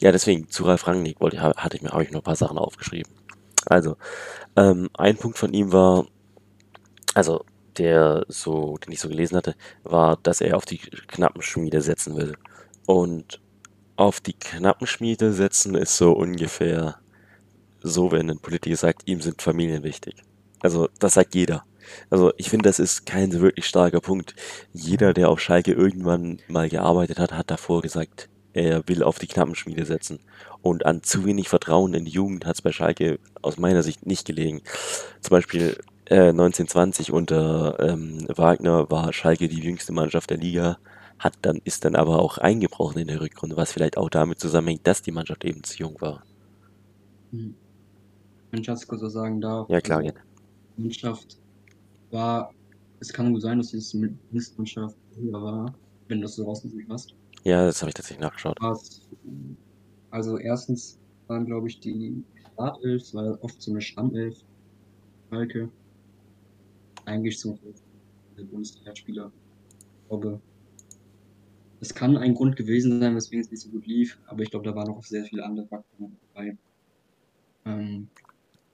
ja, deswegen zu Ralf Rangnick wollte, ha- hatte ich mir, habe ich noch ein paar Sachen aufgeschrieben. Also, ähm, ein Punkt von ihm war, also der so, den ich so gelesen hatte, war, dass er auf die Knappenschmiede setzen will. Und auf die Knappenschmiede setzen ist so ungefähr so, wenn ein Politiker sagt, ihm sind Familien wichtig. Also, das sagt jeder. Also, ich finde, das ist kein wirklich starker Punkt. Jeder, der auf Schalke irgendwann mal gearbeitet hat, hat davor gesagt, er will auf die Knappenschmiede setzen. Und an zu wenig Vertrauen in die Jugend hat es bei Schalke aus meiner Sicht nicht gelegen. Zum Beispiel äh, 1920 unter ähm, Wagner war Schalke die jüngste Mannschaft der Liga, hat dann, ist dann aber auch eingebrochen in der Rückrunde, was vielleicht auch damit zusammenhängt, dass die Mannschaft eben zu jung war. Hm. Wenn ich das kurz was sagen darf. Ja, klar, gerne. die Mannschaft war, es kann gut sein, dass die Mistmannschaft höher war, wenn du das so rausgesucht hast. Ja, das habe ich tatsächlich nachgeschaut. Was, also erstens waren, glaube ich, die Startelf, es war oft so eine Stammelf, Schalke, eigentlich so Bundesliga-Spieler. Ich glaube, es kann ein Grund gewesen sein, weswegen es nicht so gut lief, aber ich glaube, da waren noch sehr viele andere Faktoren dabei. Ähm,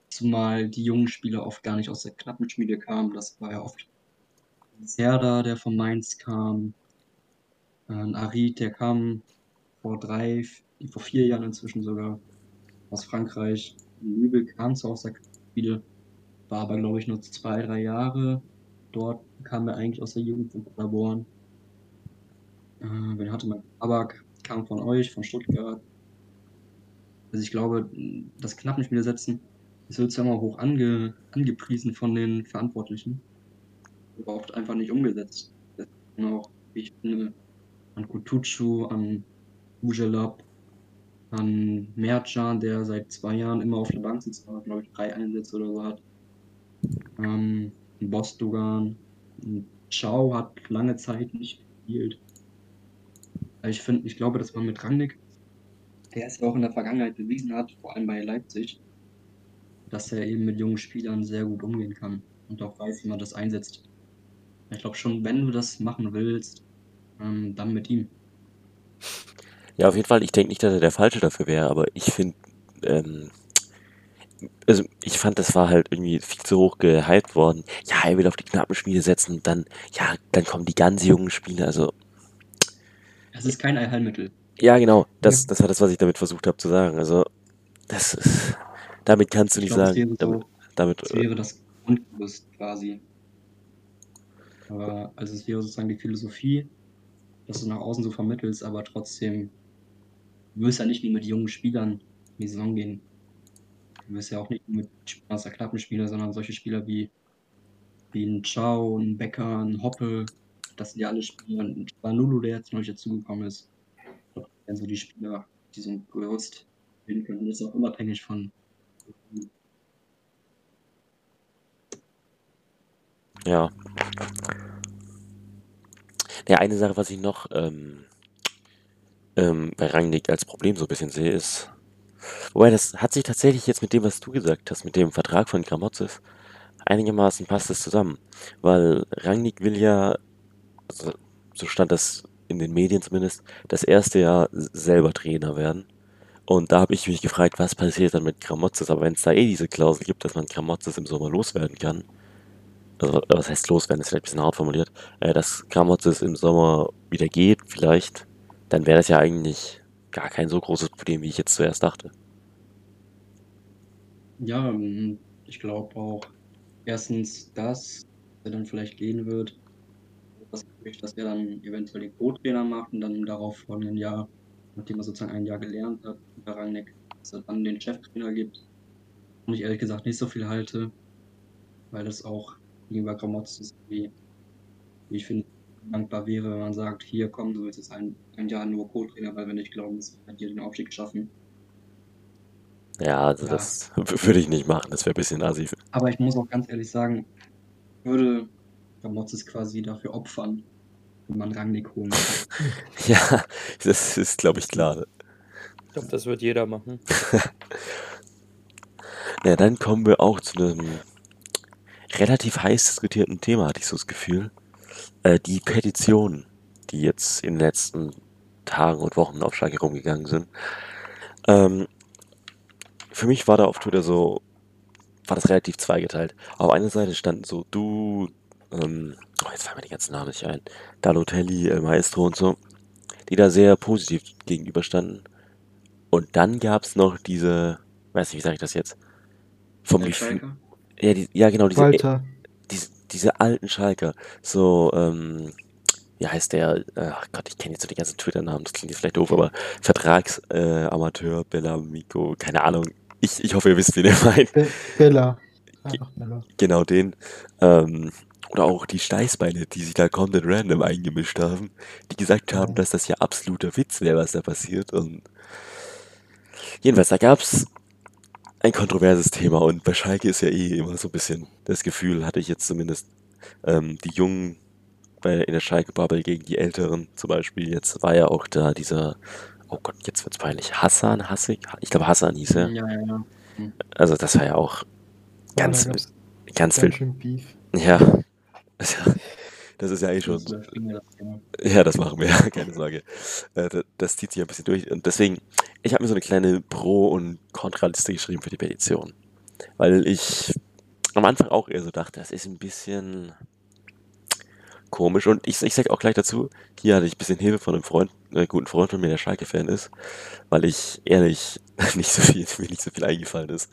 zumal die jungen Spieler oft gar nicht aus der knappen Schmiede kamen. Das war ja oft Serda, der von Mainz kam, ein Arid, der kam vor drei, vor vier Jahren inzwischen sogar aus Frankreich. Nübel kam zwar aus der Schmiede, war aber, glaube ich, nur zwei, drei Jahre. Dort kam er eigentlich aus der Jugend von Paderborn. Äh, wen hatte man? Abak kam von euch, von Stuttgart. Also ich glaube, das Knappenspiel setzen, das wird zwar immer hoch ange, angepriesen von den Verantwortlichen, aber oft einfach nicht umgesetzt. Das ist auch, wie ich finde, an Kutucu, an Ujelab, an Mercan, der seit zwei Jahren immer auf der Bank sitzt, aber glaube ich drei Einsätze oder so hat. Ähm, Bostogan, Chao hat lange Zeit nicht gespielt. Also ich finde, ich glaube, dass man mit Rangnick, der es ja auch in der Vergangenheit bewiesen hat, vor allem bei Leipzig, dass er eben mit jungen Spielern sehr gut umgehen kann und auch weiß, wie man das einsetzt. Ich glaube schon, wenn du das machen willst, ähm, dann mit ihm. Ja, auf jeden Fall. Ich denke nicht, dass er der Falsche dafür wäre, aber ich finde, ähm, also ich fand, das war halt irgendwie viel zu hoch gehypt worden. Ja, er will auf die knappen Spiele setzen und dann, ja, dann kommen die ganz jungen Spiele. Also, Es ist kein Allheilmittel. ja, genau, das, das war das, was ich damit versucht habe zu sagen. Also, das ist, damit kannst du Ich nicht glaube, es sagen, wäre damit, so, damit, es äh, wäre das Grundgerüst quasi. Aber also es wäre sozusagen die Philosophie, dass du nach außen so vermittelst, aber trotzdem, du wirst ja nicht nur mit jungen Spielern in die Saison gehen. Du wirst ja auch nicht nur mit Spielern der Knappenspieler, sondern solche Spieler wie, wie ein Chao, ein Becker, ein Hoppe, das sind ja alle Spieler, ein Spanulu, der jetzt neu dazugekommen ist. Das so die Spieler, die so ein Gerüst bilden können. Das ist auch unabhängig von ja. Ja, eine Sache, was ich noch ähm, ähm, bei Rangnick als Problem so ein bisschen sehe, ist, wobei das hat sich tatsächlich jetzt mit dem, was du gesagt hast, mit dem Vertrag von Gramotzes, einigermaßen passt es zusammen. Weil Rangnick will ja, also, so stand das in den Medien zumindest, das erste Jahr selber Trainer werden. Und da habe ich mich gefragt, was passiert dann mit Gramotzes? Aber wenn es da eh diese Klausel gibt, dass man Gramotzes im Sommer loswerden kann, also was heißt loswerden, ist vielleicht ein bisschen hart formuliert, äh, dass Gramotzes im Sommer wieder geht, vielleicht, dann wäre das ja eigentlich gar kein so großes Problem, wie ich jetzt zuerst dachte. Ja, ähm, ich glaube auch erstens, dass er dann vielleicht gehen wird. Dass er dann eventuell den Co-Trainer macht und dann im darauf folgenden Jahr, nachdem er sozusagen ein Jahr gelernt hat, unter Rangnick, dass er dann den Cheftrainer gibt. Und ich ehrlich gesagt nicht so viel halte, weil das auch gegenüber Gramotzes, wie, wie ich finde, dankbar wäre, wenn man sagt, hier komm, du willst jetzt ein, ein Jahr nur Co-Trainer, weil wir nicht glauben, dass wir dir den Aufstieg schaffen. Ja, also Ja. das würde ich nicht machen, das wäre ein bisschen assi. Aber ich muss auch ganz ehrlich sagen, würde Ramotzes quasi dafür opfern, wenn man Rangnick holen würde. Ja, das ist, glaube ich, klar. Ich glaube, das wird jeder machen. Ja, dann kommen wir auch zu einem relativ heiß diskutierten Thema, hatte ich so das Gefühl. Äh, die Petitionen, die jetzt in den letzten Tagen und Wochen auf Schalke rumgegangen sind. Ähm, für mich war da auf Twitter so, war das relativ zweigeteilt. Auf einer Seite standen so du, ähm, oh, jetzt fallen mir die ganzen Namen nicht ein, Dalotelli, äh, Maestro und so, die da sehr positiv gegenüberstanden. Und dann gab es noch diese, weiß nicht, wie sage ich das jetzt? Vom Gefühl. Ja, die, ja, genau, diese, Walter. diese, diese alten Schalker. So, ähm, wie heißt der? Ach Gott, ich kenne jetzt so die ganzen Twitter-Namen, das klingt jetzt vielleicht doof, aber Vertragsamateur, äh, Amateur, Bella, Miko, keine Ahnung. Ich, ich hoffe, ihr wisst, wen ihr meint. Be Bella. Ach, genau den. Ähm, oder auch die Steißbeine, die sich da komplett random eingemischt haben, die gesagt haben, dass das ja absoluter Witz wäre, was da passiert. Und jedenfalls, da gab es ein kontroverses Thema und bei Schalke ist ja eh immer so ein bisschen das Gefühl, hatte ich jetzt zumindest, ähm, die Jungen bei, in der Schalke-Bubble gegen die Älteren zum Beispiel. Jetzt war ja auch da dieser, oh Gott, jetzt wird's peinlich, Hassan, Hassig? Ich glaube Hassan hieß er. Ja, ja, ja. Also das war ja auch ganz, gab's ganz ganz schön Beef. Ja. Das ist ja eh schon. Ja, das machen wir, keine Sorge. Äh, da- Das zieht sich ein bisschen durch. Und deswegen, ich habe mir so eine kleine Pro- und Kontraliste geschrieben für die Petition. Weil ich am Anfang auch eher so dachte, das ist ein bisschen komisch. Und ich, ich sage auch gleich dazu, hier hatte ich ein bisschen Hilfe von einem Freund, äh, guten Freund von mir, der Schalke-Fan ist, weil ich ehrlich nicht so viel, mir nicht so viel eingefallen ist.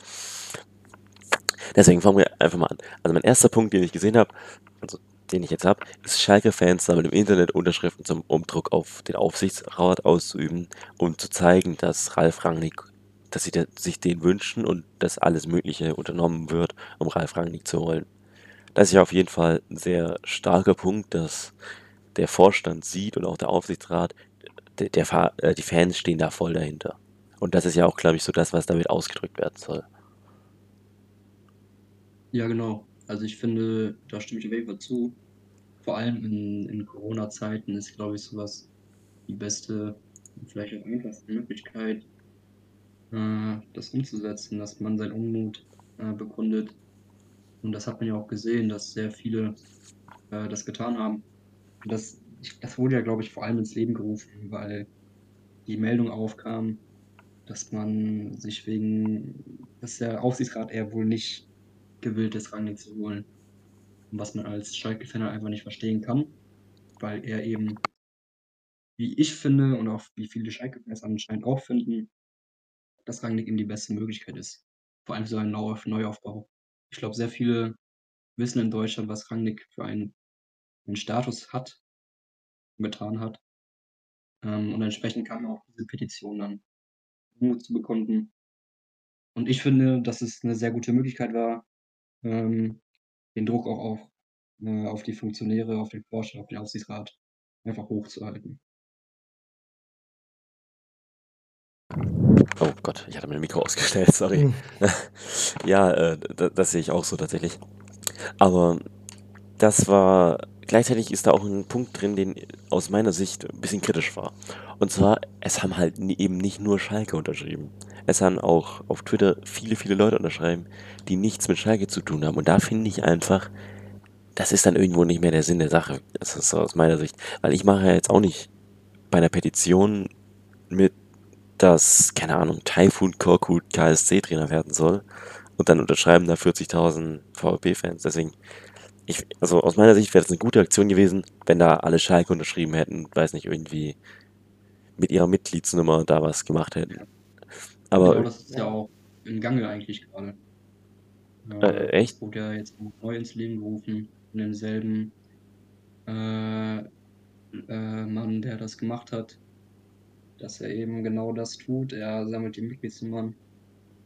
Deswegen fangen wir einfach mal an. Also mein erster Punkt, den ich gesehen habe, also den ich jetzt habe, ist Schalke-Fans sammeln im Internet Unterschriften zum Umdruck auf den Aufsichtsrat auszuüben, um zu zeigen, dass Ralf Rangnick, dass sie de- sich den wünschen und dass alles Mögliche unternommen wird, um Ralf Rangnick zu holen. Das ist ja auf jeden Fall ein sehr starker Punkt, dass der Vorstand sieht und auch der Aufsichtsrat, der, der, äh, die Fans stehen da voll dahinter. Und das ist ja auch, glaube ich, so das, was damit ausgedrückt werden soll. Ja, genau. Also ich finde, da stimme ich auf jeden Fall zu. Vor allem in, in Corona-Zeiten ist, glaube ich, sowas die beste, und vielleicht auch einfachste Möglichkeit, äh, das umzusetzen, dass man seinen Unmut äh, bekundet. Und das hat man ja auch gesehen, dass sehr viele äh, das getan haben. Und das, das wurde ja, glaube ich, vor allem ins Leben gerufen, weil die Meldung aufkam, dass man sich wegen, dass der Aufsichtsrat eher wohl nicht gewillt ist, Rangnick zu holen. Was man als Schalke-Fan einfach nicht verstehen kann, weil er eben, wie ich finde und auch wie viele Schalke-Fans anscheinend auch finden, dass Rangnick eben die beste Möglichkeit ist. Vor allem so ein Neu Neuaufbau. Ich glaube, sehr viele wissen in Deutschland, was Rangnick für einen, einen Status hat, getan hat. Ähm, und entsprechend kam auch diese Petition dann, Mut zu bekunden. Und ich finde, dass es eine sehr gute Möglichkeit war, ähm, den Druck auch auf, äh, auf die Funktionäre, auf den Vorstand, auf den Aufsichtsrat einfach hochzuhalten. Oh Gott, ich hatte mein Mikro ausgestellt, sorry. Ja, äh, da, das sehe ich auch so tatsächlich. Aber das war, gleichzeitig ist da auch ein Punkt drin, den aus meiner Sicht ein bisschen kritisch war. Und zwar, es haben halt eben nicht nur Schalke unterschrieben. Es haben auch auf Twitter viele, viele Leute unterschreiben, die nichts mit Schalke zu tun haben. Und da finde ich einfach, das ist dann irgendwo nicht mehr der Sinn der Sache. Das ist so aus meiner Sicht. Weil ich mache ja jetzt auch nicht bei einer Petition mit, dass, keine Ahnung, Taifun Korkut KSC-Trainer werden soll. Und dann unterschreiben da 40.000 VfB-Fans. Deswegen, ich, also aus meiner Sicht wäre das eine gute Aktion gewesen, wenn da alle Schalke unterschrieben hätten, weiß nicht, irgendwie mit ihrer Mitgliedsnummer da was gemacht hätten. Aber genau, das ist ja auch in Gange eigentlich gerade. Äh, echt? Das wurde ja jetzt auch neu ins Leben gerufen, von demselben äh, äh, Mann, der das gemacht hat, dass er eben genau das tut. Er sammelt die Mitgliedsnummern.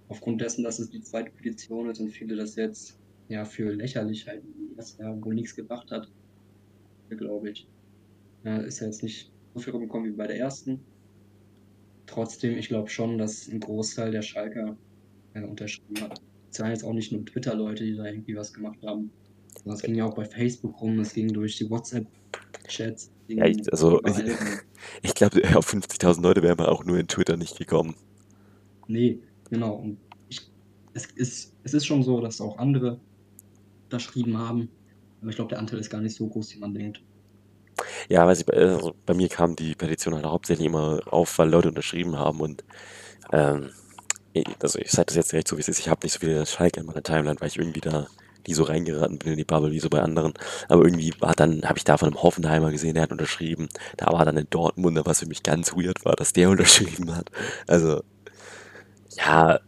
Aufgrund dessen, dass es die zweite Petition ist und viele das jetzt ja für lächerlich halten, dass er wohl nichts gebracht hat, glaube ich. Äh, ist er jetzt nicht so viel rumgekommen wie bei der ersten. Trotzdem, ich glaube schon, dass ein Großteil der Schalker äh, unterschrieben hat. Es waren jetzt auch nicht nur Twitter-Leute, die da irgendwie was gemacht haben. sondern Es ging ja auch bei Facebook rum, es ging durch die WhatsApp-Chats. Ja, ich- also- überall. ich glaube, auf 50.000 Leute wären wir auch nur in Twitter nicht gekommen. Nee, genau. Und ich, es, ist, es ist schon so, dass auch andere unterschrieben haben. Aber ich glaube, der Anteil ist gar nicht so groß, wie man denkt. Ja, weiß ich, bei- also bei mir kam die Petition halt hauptsächlich immer auf, weil Leute unterschrieben haben und ähm, also ich sage das jetzt direkt so, wie es ist, ich habe nicht so viele Schalke in meiner Timeline, weil ich irgendwie da nie so reingeraten bin in die Bubble, wie so bei anderen. Aber irgendwie war dann, habe ich da von einem Hoffenheimer gesehen, der hat unterschrieben. Da war dann ein Dortmunder, was für mich ganz weird war, dass der unterschrieben hat. Also, ja,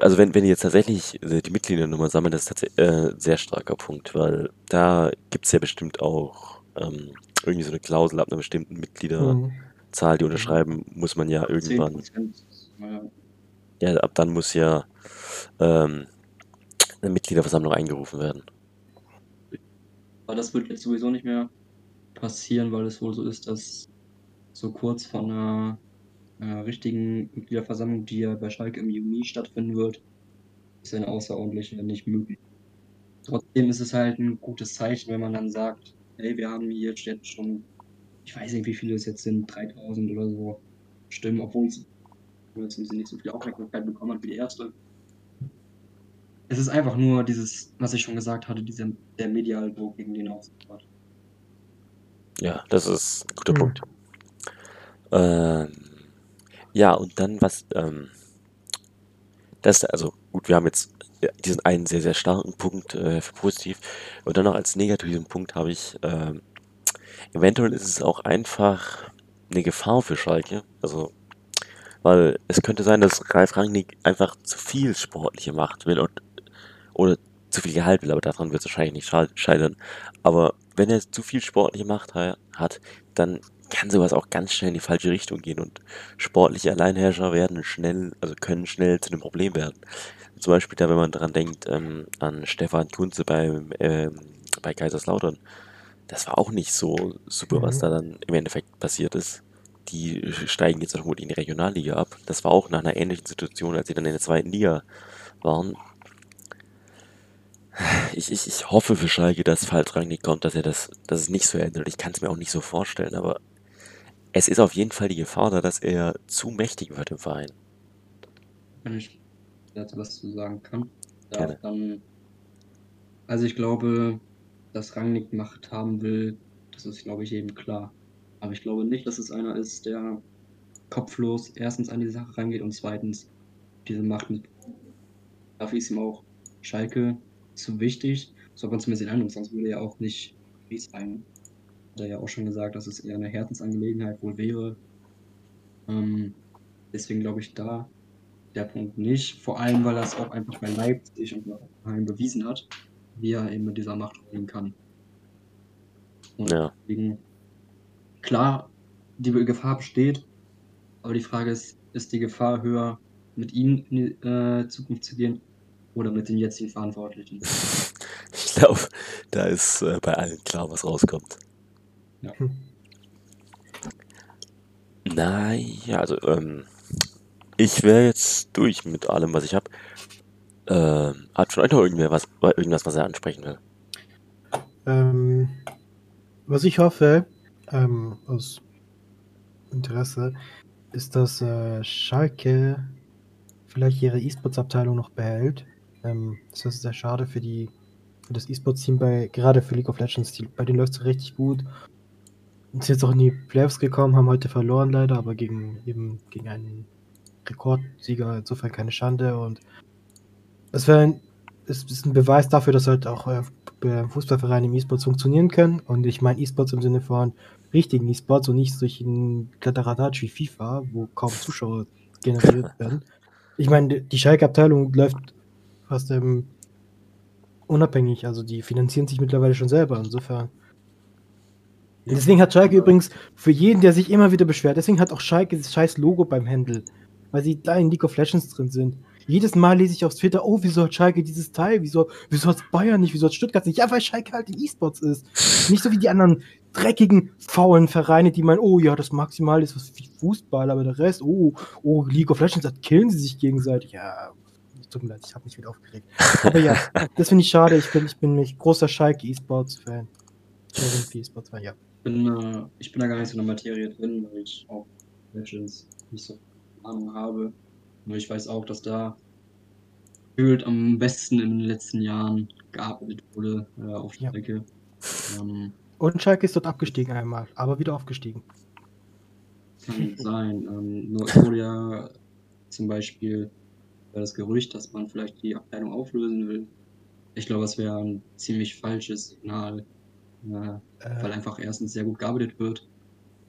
also wenn, wenn die jetzt tatsächlich äh, die Mitgliedernummer sammeln, das ist tatsächlich äh, ein sehr starker Punkt, weil da gibt es ja bestimmt auch ähm, irgendwie so eine Klausel ab einer bestimmten Mitgliederzahl, die unterschreiben, muss man ja irgendwann, 10%, ja, ja, ab dann muss ja ähm, eine Mitgliederversammlung eingerufen werden. Aber das wird jetzt sowieso nicht mehr passieren, weil es wohl so ist, dass so kurz vor einer äh, richtigen Mitgliederversammlung, die ja bei Schalke im Juni stattfinden wird, ist eine außerordentliche nicht möglich. Trotzdem ist es halt ein gutes Zeichen, wenn man dann sagt, hey, wir haben hier jetzt schon, ich weiß nicht, wie viele es jetzt sind, 3000 oder so Stimmen, obwohl es jetzt nicht so viel Aufmerksamkeit bekommen hat wie die erste. Es ist einfach nur dieses, was ich schon gesagt hatte, dieser, der Medialdruck gegen den Aufsichtsrat. Ja, das ist ein guter Mhm. Punkt. Ähm, ja, und dann was, ähm, das, also gut, wir haben jetzt ja, diesen einen sehr, sehr starken Punkt äh, für positiv. Und dann noch als negativen Punkt habe ich, ähm, eventuell ist es auch einfach eine Gefahr für Schalke. Also, weil es könnte sein, dass Ralf Rangnick einfach zu viel sportliche Macht will und oder zu viel Gehalt will, aber daran wird es wahrscheinlich nicht scheitern. Aber wenn er zu viel sportliche Macht ha hat, dann kann sowas auch ganz schnell in die falsche Richtung gehen und sportliche Alleinherrscher werden schnell, also können schnell zu einem Problem werden. Zum Beispiel da, wenn man dran denkt, ähm, an Stefan Kunze beim, ähm, bei Kaiserslautern. Das war auch nicht so super, was Mhm. da dann im Endeffekt passiert ist. Die steigen jetzt vermutlich in die Regionalliga ab. Das war auch nach einer ähnlichen Situation, als sie dann in der zweiten Liga waren. Ich, ich, ich hoffe für Schalke, dass falls Rangnick kommt, dass er das, dass es nicht so ändert. Ich kann es mir auch nicht so vorstellen, aber es ist auf jeden Fall die Gefahr da, dass er zu mächtig wird im Verein. Wenn ich dazu was zu sagen kann. Darf dann, also ich glaube, dass Rangnick Macht haben will, das ist, glaube ich, jedem klar. Aber ich glaube nicht, dass es einer ist, der kopflos erstens an die Sache rangeht und zweitens diese Macht mit. Dafür ist ihm auch Schalke zu wichtig. So man zumindest den Eindruck, sonst würde er auch nicht wie sein. Hat er ja auch schon gesagt, dass es eher eine Herzensangelegenheit wohl wäre. Ähm, deswegen glaube ich da der Punkt nicht. Vor allem, weil er es auch einfach bei Leipzig und bei Hoffenheim bewiesen hat, wie er eben mit dieser Macht umgehen kann. Und Ja. deswegen, klar, die Gefahr besteht, aber die Frage ist, ist die Gefahr höher, mit ihm in die äh, Zukunft zu gehen oder mit den jetzigen Verantwortlichen? Ich glaube, da ist äh, bei allen klar, was rauskommt. Ja. Hm. Naja, also ähm, ich wäre jetzt durch mit allem, was ich habe. Ähm, hat euch noch irgendwer was, irgendwas, was er ansprechen will? Ähm, was ich hoffe, ähm, aus Interesse, ist, dass äh, Schalke vielleicht ihre E-Sports-Abteilung noch behält. Ähm, das ist sehr schade für die für das E-Sports-Team bei gerade für League of Legends. Die, bei denen läuft es richtig gut. Sind jetzt auch in die Playoffs gekommen, haben heute verloren leider, aber gegen eben gegen einen Rekordsieger, insofern keine Schande und es wäre ein, es ist ein Beweis dafür, dass halt auch äh, Fußballvereine im E-Sports funktionieren können. Und ich meine E-Sports im Sinne von richtigen E-Sports und nicht solchen Kladderadatsch wie FIFA, wo kaum Zuschauer generiert werden. Ich meine, die Schalke-Abteilung läuft fast ähm, unabhängig, also die finanzieren sich mittlerweile schon selber, insofern. Deswegen hat Schalke übrigens für jeden, der sich immer wieder beschwert, deswegen hat auch Schalke das scheiß Logo beim Händel, weil sie da in League of Legends drin sind. Jedes Mal lese ich auf Twitter, oh, wieso hat Schalke dieses Teil? Wieso, wieso hat Bayern nicht? Wieso hat Stuttgart nicht? Ja, weil Schalke halt in E-Sports ist. Nicht so wie die anderen dreckigen, faulen Vereine, die meinen, oh ja, das Maximal ist was wie Fußball, aber der Rest, oh, oh, League of Legends, da killen sie sich gegenseitig. Ja, tut mir leid, ich habe mich wieder aufgeregt. Aber ja, das finde ich schade. Ich bin, ich bin nicht großer Schalke E-Sports-Fan. Irgendwie E-Sports-Fan, ja. Bin, äh, ich bin da gar nicht so in der Materie drin, weil ich auch Legends nicht so Ahnung habe. Nur ich weiß auch, dass da gefühlt am besten in den letzten Jahren gearbeitet wurde äh, auf Ja. Strecke. Ähm, Und Schalke ist dort abgestiegen einmal, aber wieder aufgestiegen. kann sein. Ähm, nur es wurde ja zum Beispiel das Gerücht, dass man vielleicht die Abteilung auflösen will. Ich glaube, das wäre ein ziemlich falsches Signal, äh, weil einfach erstens sehr gut gearbeitet wird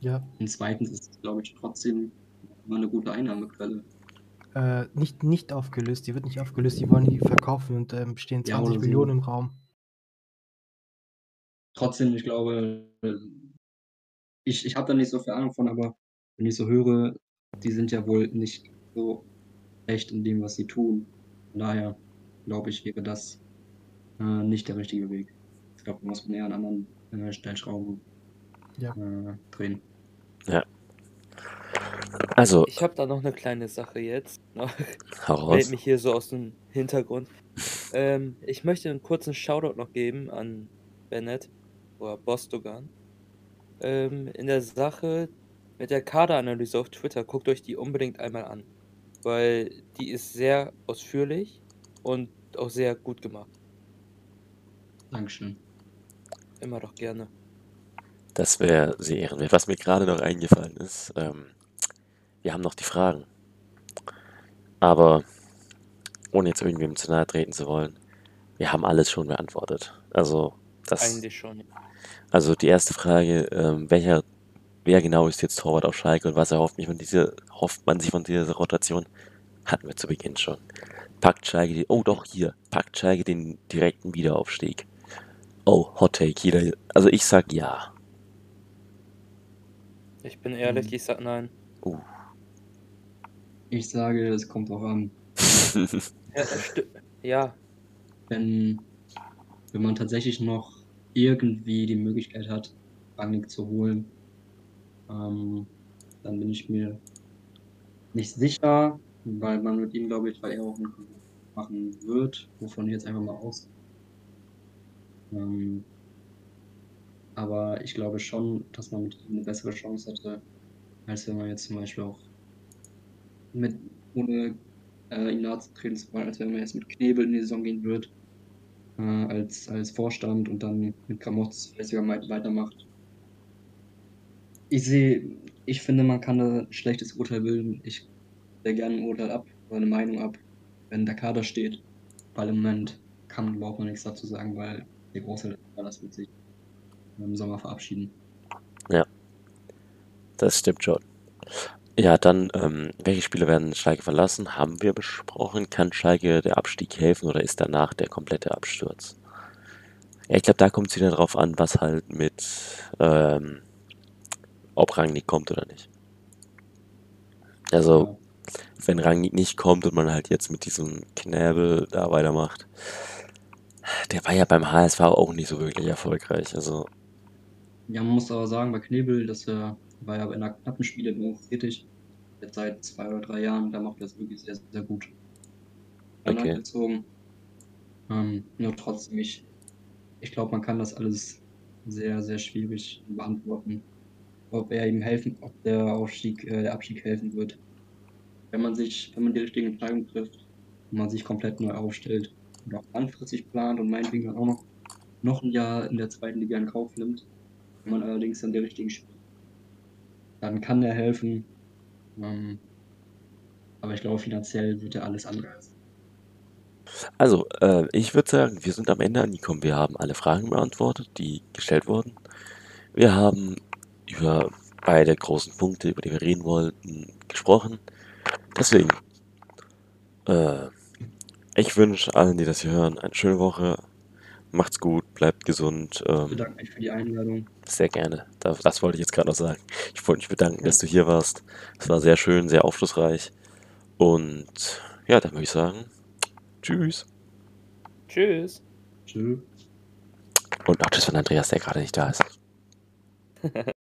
ja, und zweitens ist es, glaube ich, trotzdem immer eine gute Einnahmequelle. äh, nicht, nicht aufgelöst. Die wird nicht aufgelöst. Die wollen die verkaufen und ähm, stehen Ja, 20 oder so. Millionen im Raum. Trotzdem, ich glaube, ich, ich habe da nicht so viel Ahnung von, aber wenn ich so höre, die sind ja wohl nicht so echt in dem, was sie tun. Von daher glaube ich, wäre das äh, nicht der richtige Weg. Ich glaube, da muss man eher an anderen äh, Stellschrauben Ja. äh, drehen. Also, Ich habe da noch eine kleine Sache jetzt. Noch. hau Meldet raus. mich hier so aus dem Hintergrund. Ähm, ich möchte einen kurzen Shoutout noch geben an Bennett oder Bostogan. Ähm, in der Sache mit der Kaderanalyse auf Twitter, guckt euch die unbedingt einmal an. Weil die ist sehr ausführlich und auch sehr gut gemacht. Dankeschön. Immer doch gerne. Das wäre sehr ehrenwert. Was mir gerade noch eingefallen ist, ähm, wir haben noch die Fragen. Aber ohne jetzt irgendwem zu nahe treten zu wollen, wir haben alles schon beantwortet. Also, das, Eigentlich schon. also die erste Frage, ähm, welcher, wer genau ist jetzt Torwart auf Schalke und was erhofft mich von dieser, hofft man sich von dieser Rotation, hatten wir zu Beginn schon. Packt Schalke, die, oh doch, hier, packt Schalke den direkten Wiederaufstieg. Oh, Hot Take, jeder, also ich sag ja. Ich bin ehrlich, Mhm. ich sag nein. Uh. Ich sage, es kommt drauf an. Ja, ja, Wenn, wenn man tatsächlich noch irgendwie die Möglichkeit hat, Rangnick zu holen, ähm, dann bin ich mir nicht sicher, weil man mit ihm, glaube ich, weil er auch einen Kontrakt machen wird, wovon ich jetzt einfach mal aus. Ähm, aber ich glaube schon, dass man mit ihm eine bessere Chance hätte, als wenn man jetzt zum Beispiel auch mit, ohne äh, ihm nahe zu treten wollen, als wenn man jetzt mit Knebel in die Saison gehen wird, äh, als, als Vorstand und dann mit Gramotz vielleicht weitermacht. Ich sehe, ich finde, man kann da ein schlechtes Urteil bilden. Ich sehr gerne ein Urteil ab oder eine Meinung ab, wenn der Kader steht. Weil im Moment kann man überhaupt noch nichts dazu sagen, weil der Großteil des Kaders wird sich im Sommer verabschieden. Das stimmt schon. Ja, dann, ähm, welche Spieler werden Schalke verlassen? Haben wir besprochen. Kann Schalke der Abstieg helfen oder ist danach der komplette Absturz? Ja, ich glaube, da kommt es wieder drauf an, was halt mit, ähm, ob Rangnick kommt oder nicht. Also, wenn Rangnick nicht kommt und man halt jetzt mit diesem Knäbel da weitermacht, der war ja beim HSV auch nicht so wirklich erfolgreich. Also, Ja, man muss aber sagen, bei Knebel, dass er war ja bei einer knappen Spiele tätig. Jetzt seit zwei oder drei Jahren, da macht er es wirklich sehr, sehr gut. Okay. gezogen. Ähm, nur trotzdem, ich, ich glaube, man kann das alles sehr, sehr schwierig beantworten. Ob er ihm helfen, ob der Aufstieg, äh, der Abstieg helfen wird. Wenn man sich, wenn man die richtigen Entscheidungen trifft und man sich komplett neu aufstellt und auch langfristig plant und meinetwegen dann auch noch, noch ein Jahr in der zweiten Liga in Kauf nimmt, wenn man allerdings dann die richtigen Spieler dann kann er helfen. Ähm, aber ich glaube, finanziell wird er alles andere als. Also, äh, ich würde sagen, wir sind am Ende angekommen. Wir haben alle Fragen beantwortet, die gestellt wurden. Wir haben über beide großen Punkte, über die wir reden wollten, gesprochen. Deswegen, äh, ich wünsche allen, die das hier hören, eine schöne Woche. Macht's gut, bleibt gesund. Ich Ähm, bedanke mich für die Einladung. sehr gerne. Das, das wollte ich jetzt gerade noch sagen. Ich wollte mich bedanken, dass du hier warst. Es war sehr schön, sehr aufschlussreich. Und ja, dann würde ich sagen, tschüss. tschüss. Tschüss. Und auch tschüss von Andreas, der gerade nicht da ist.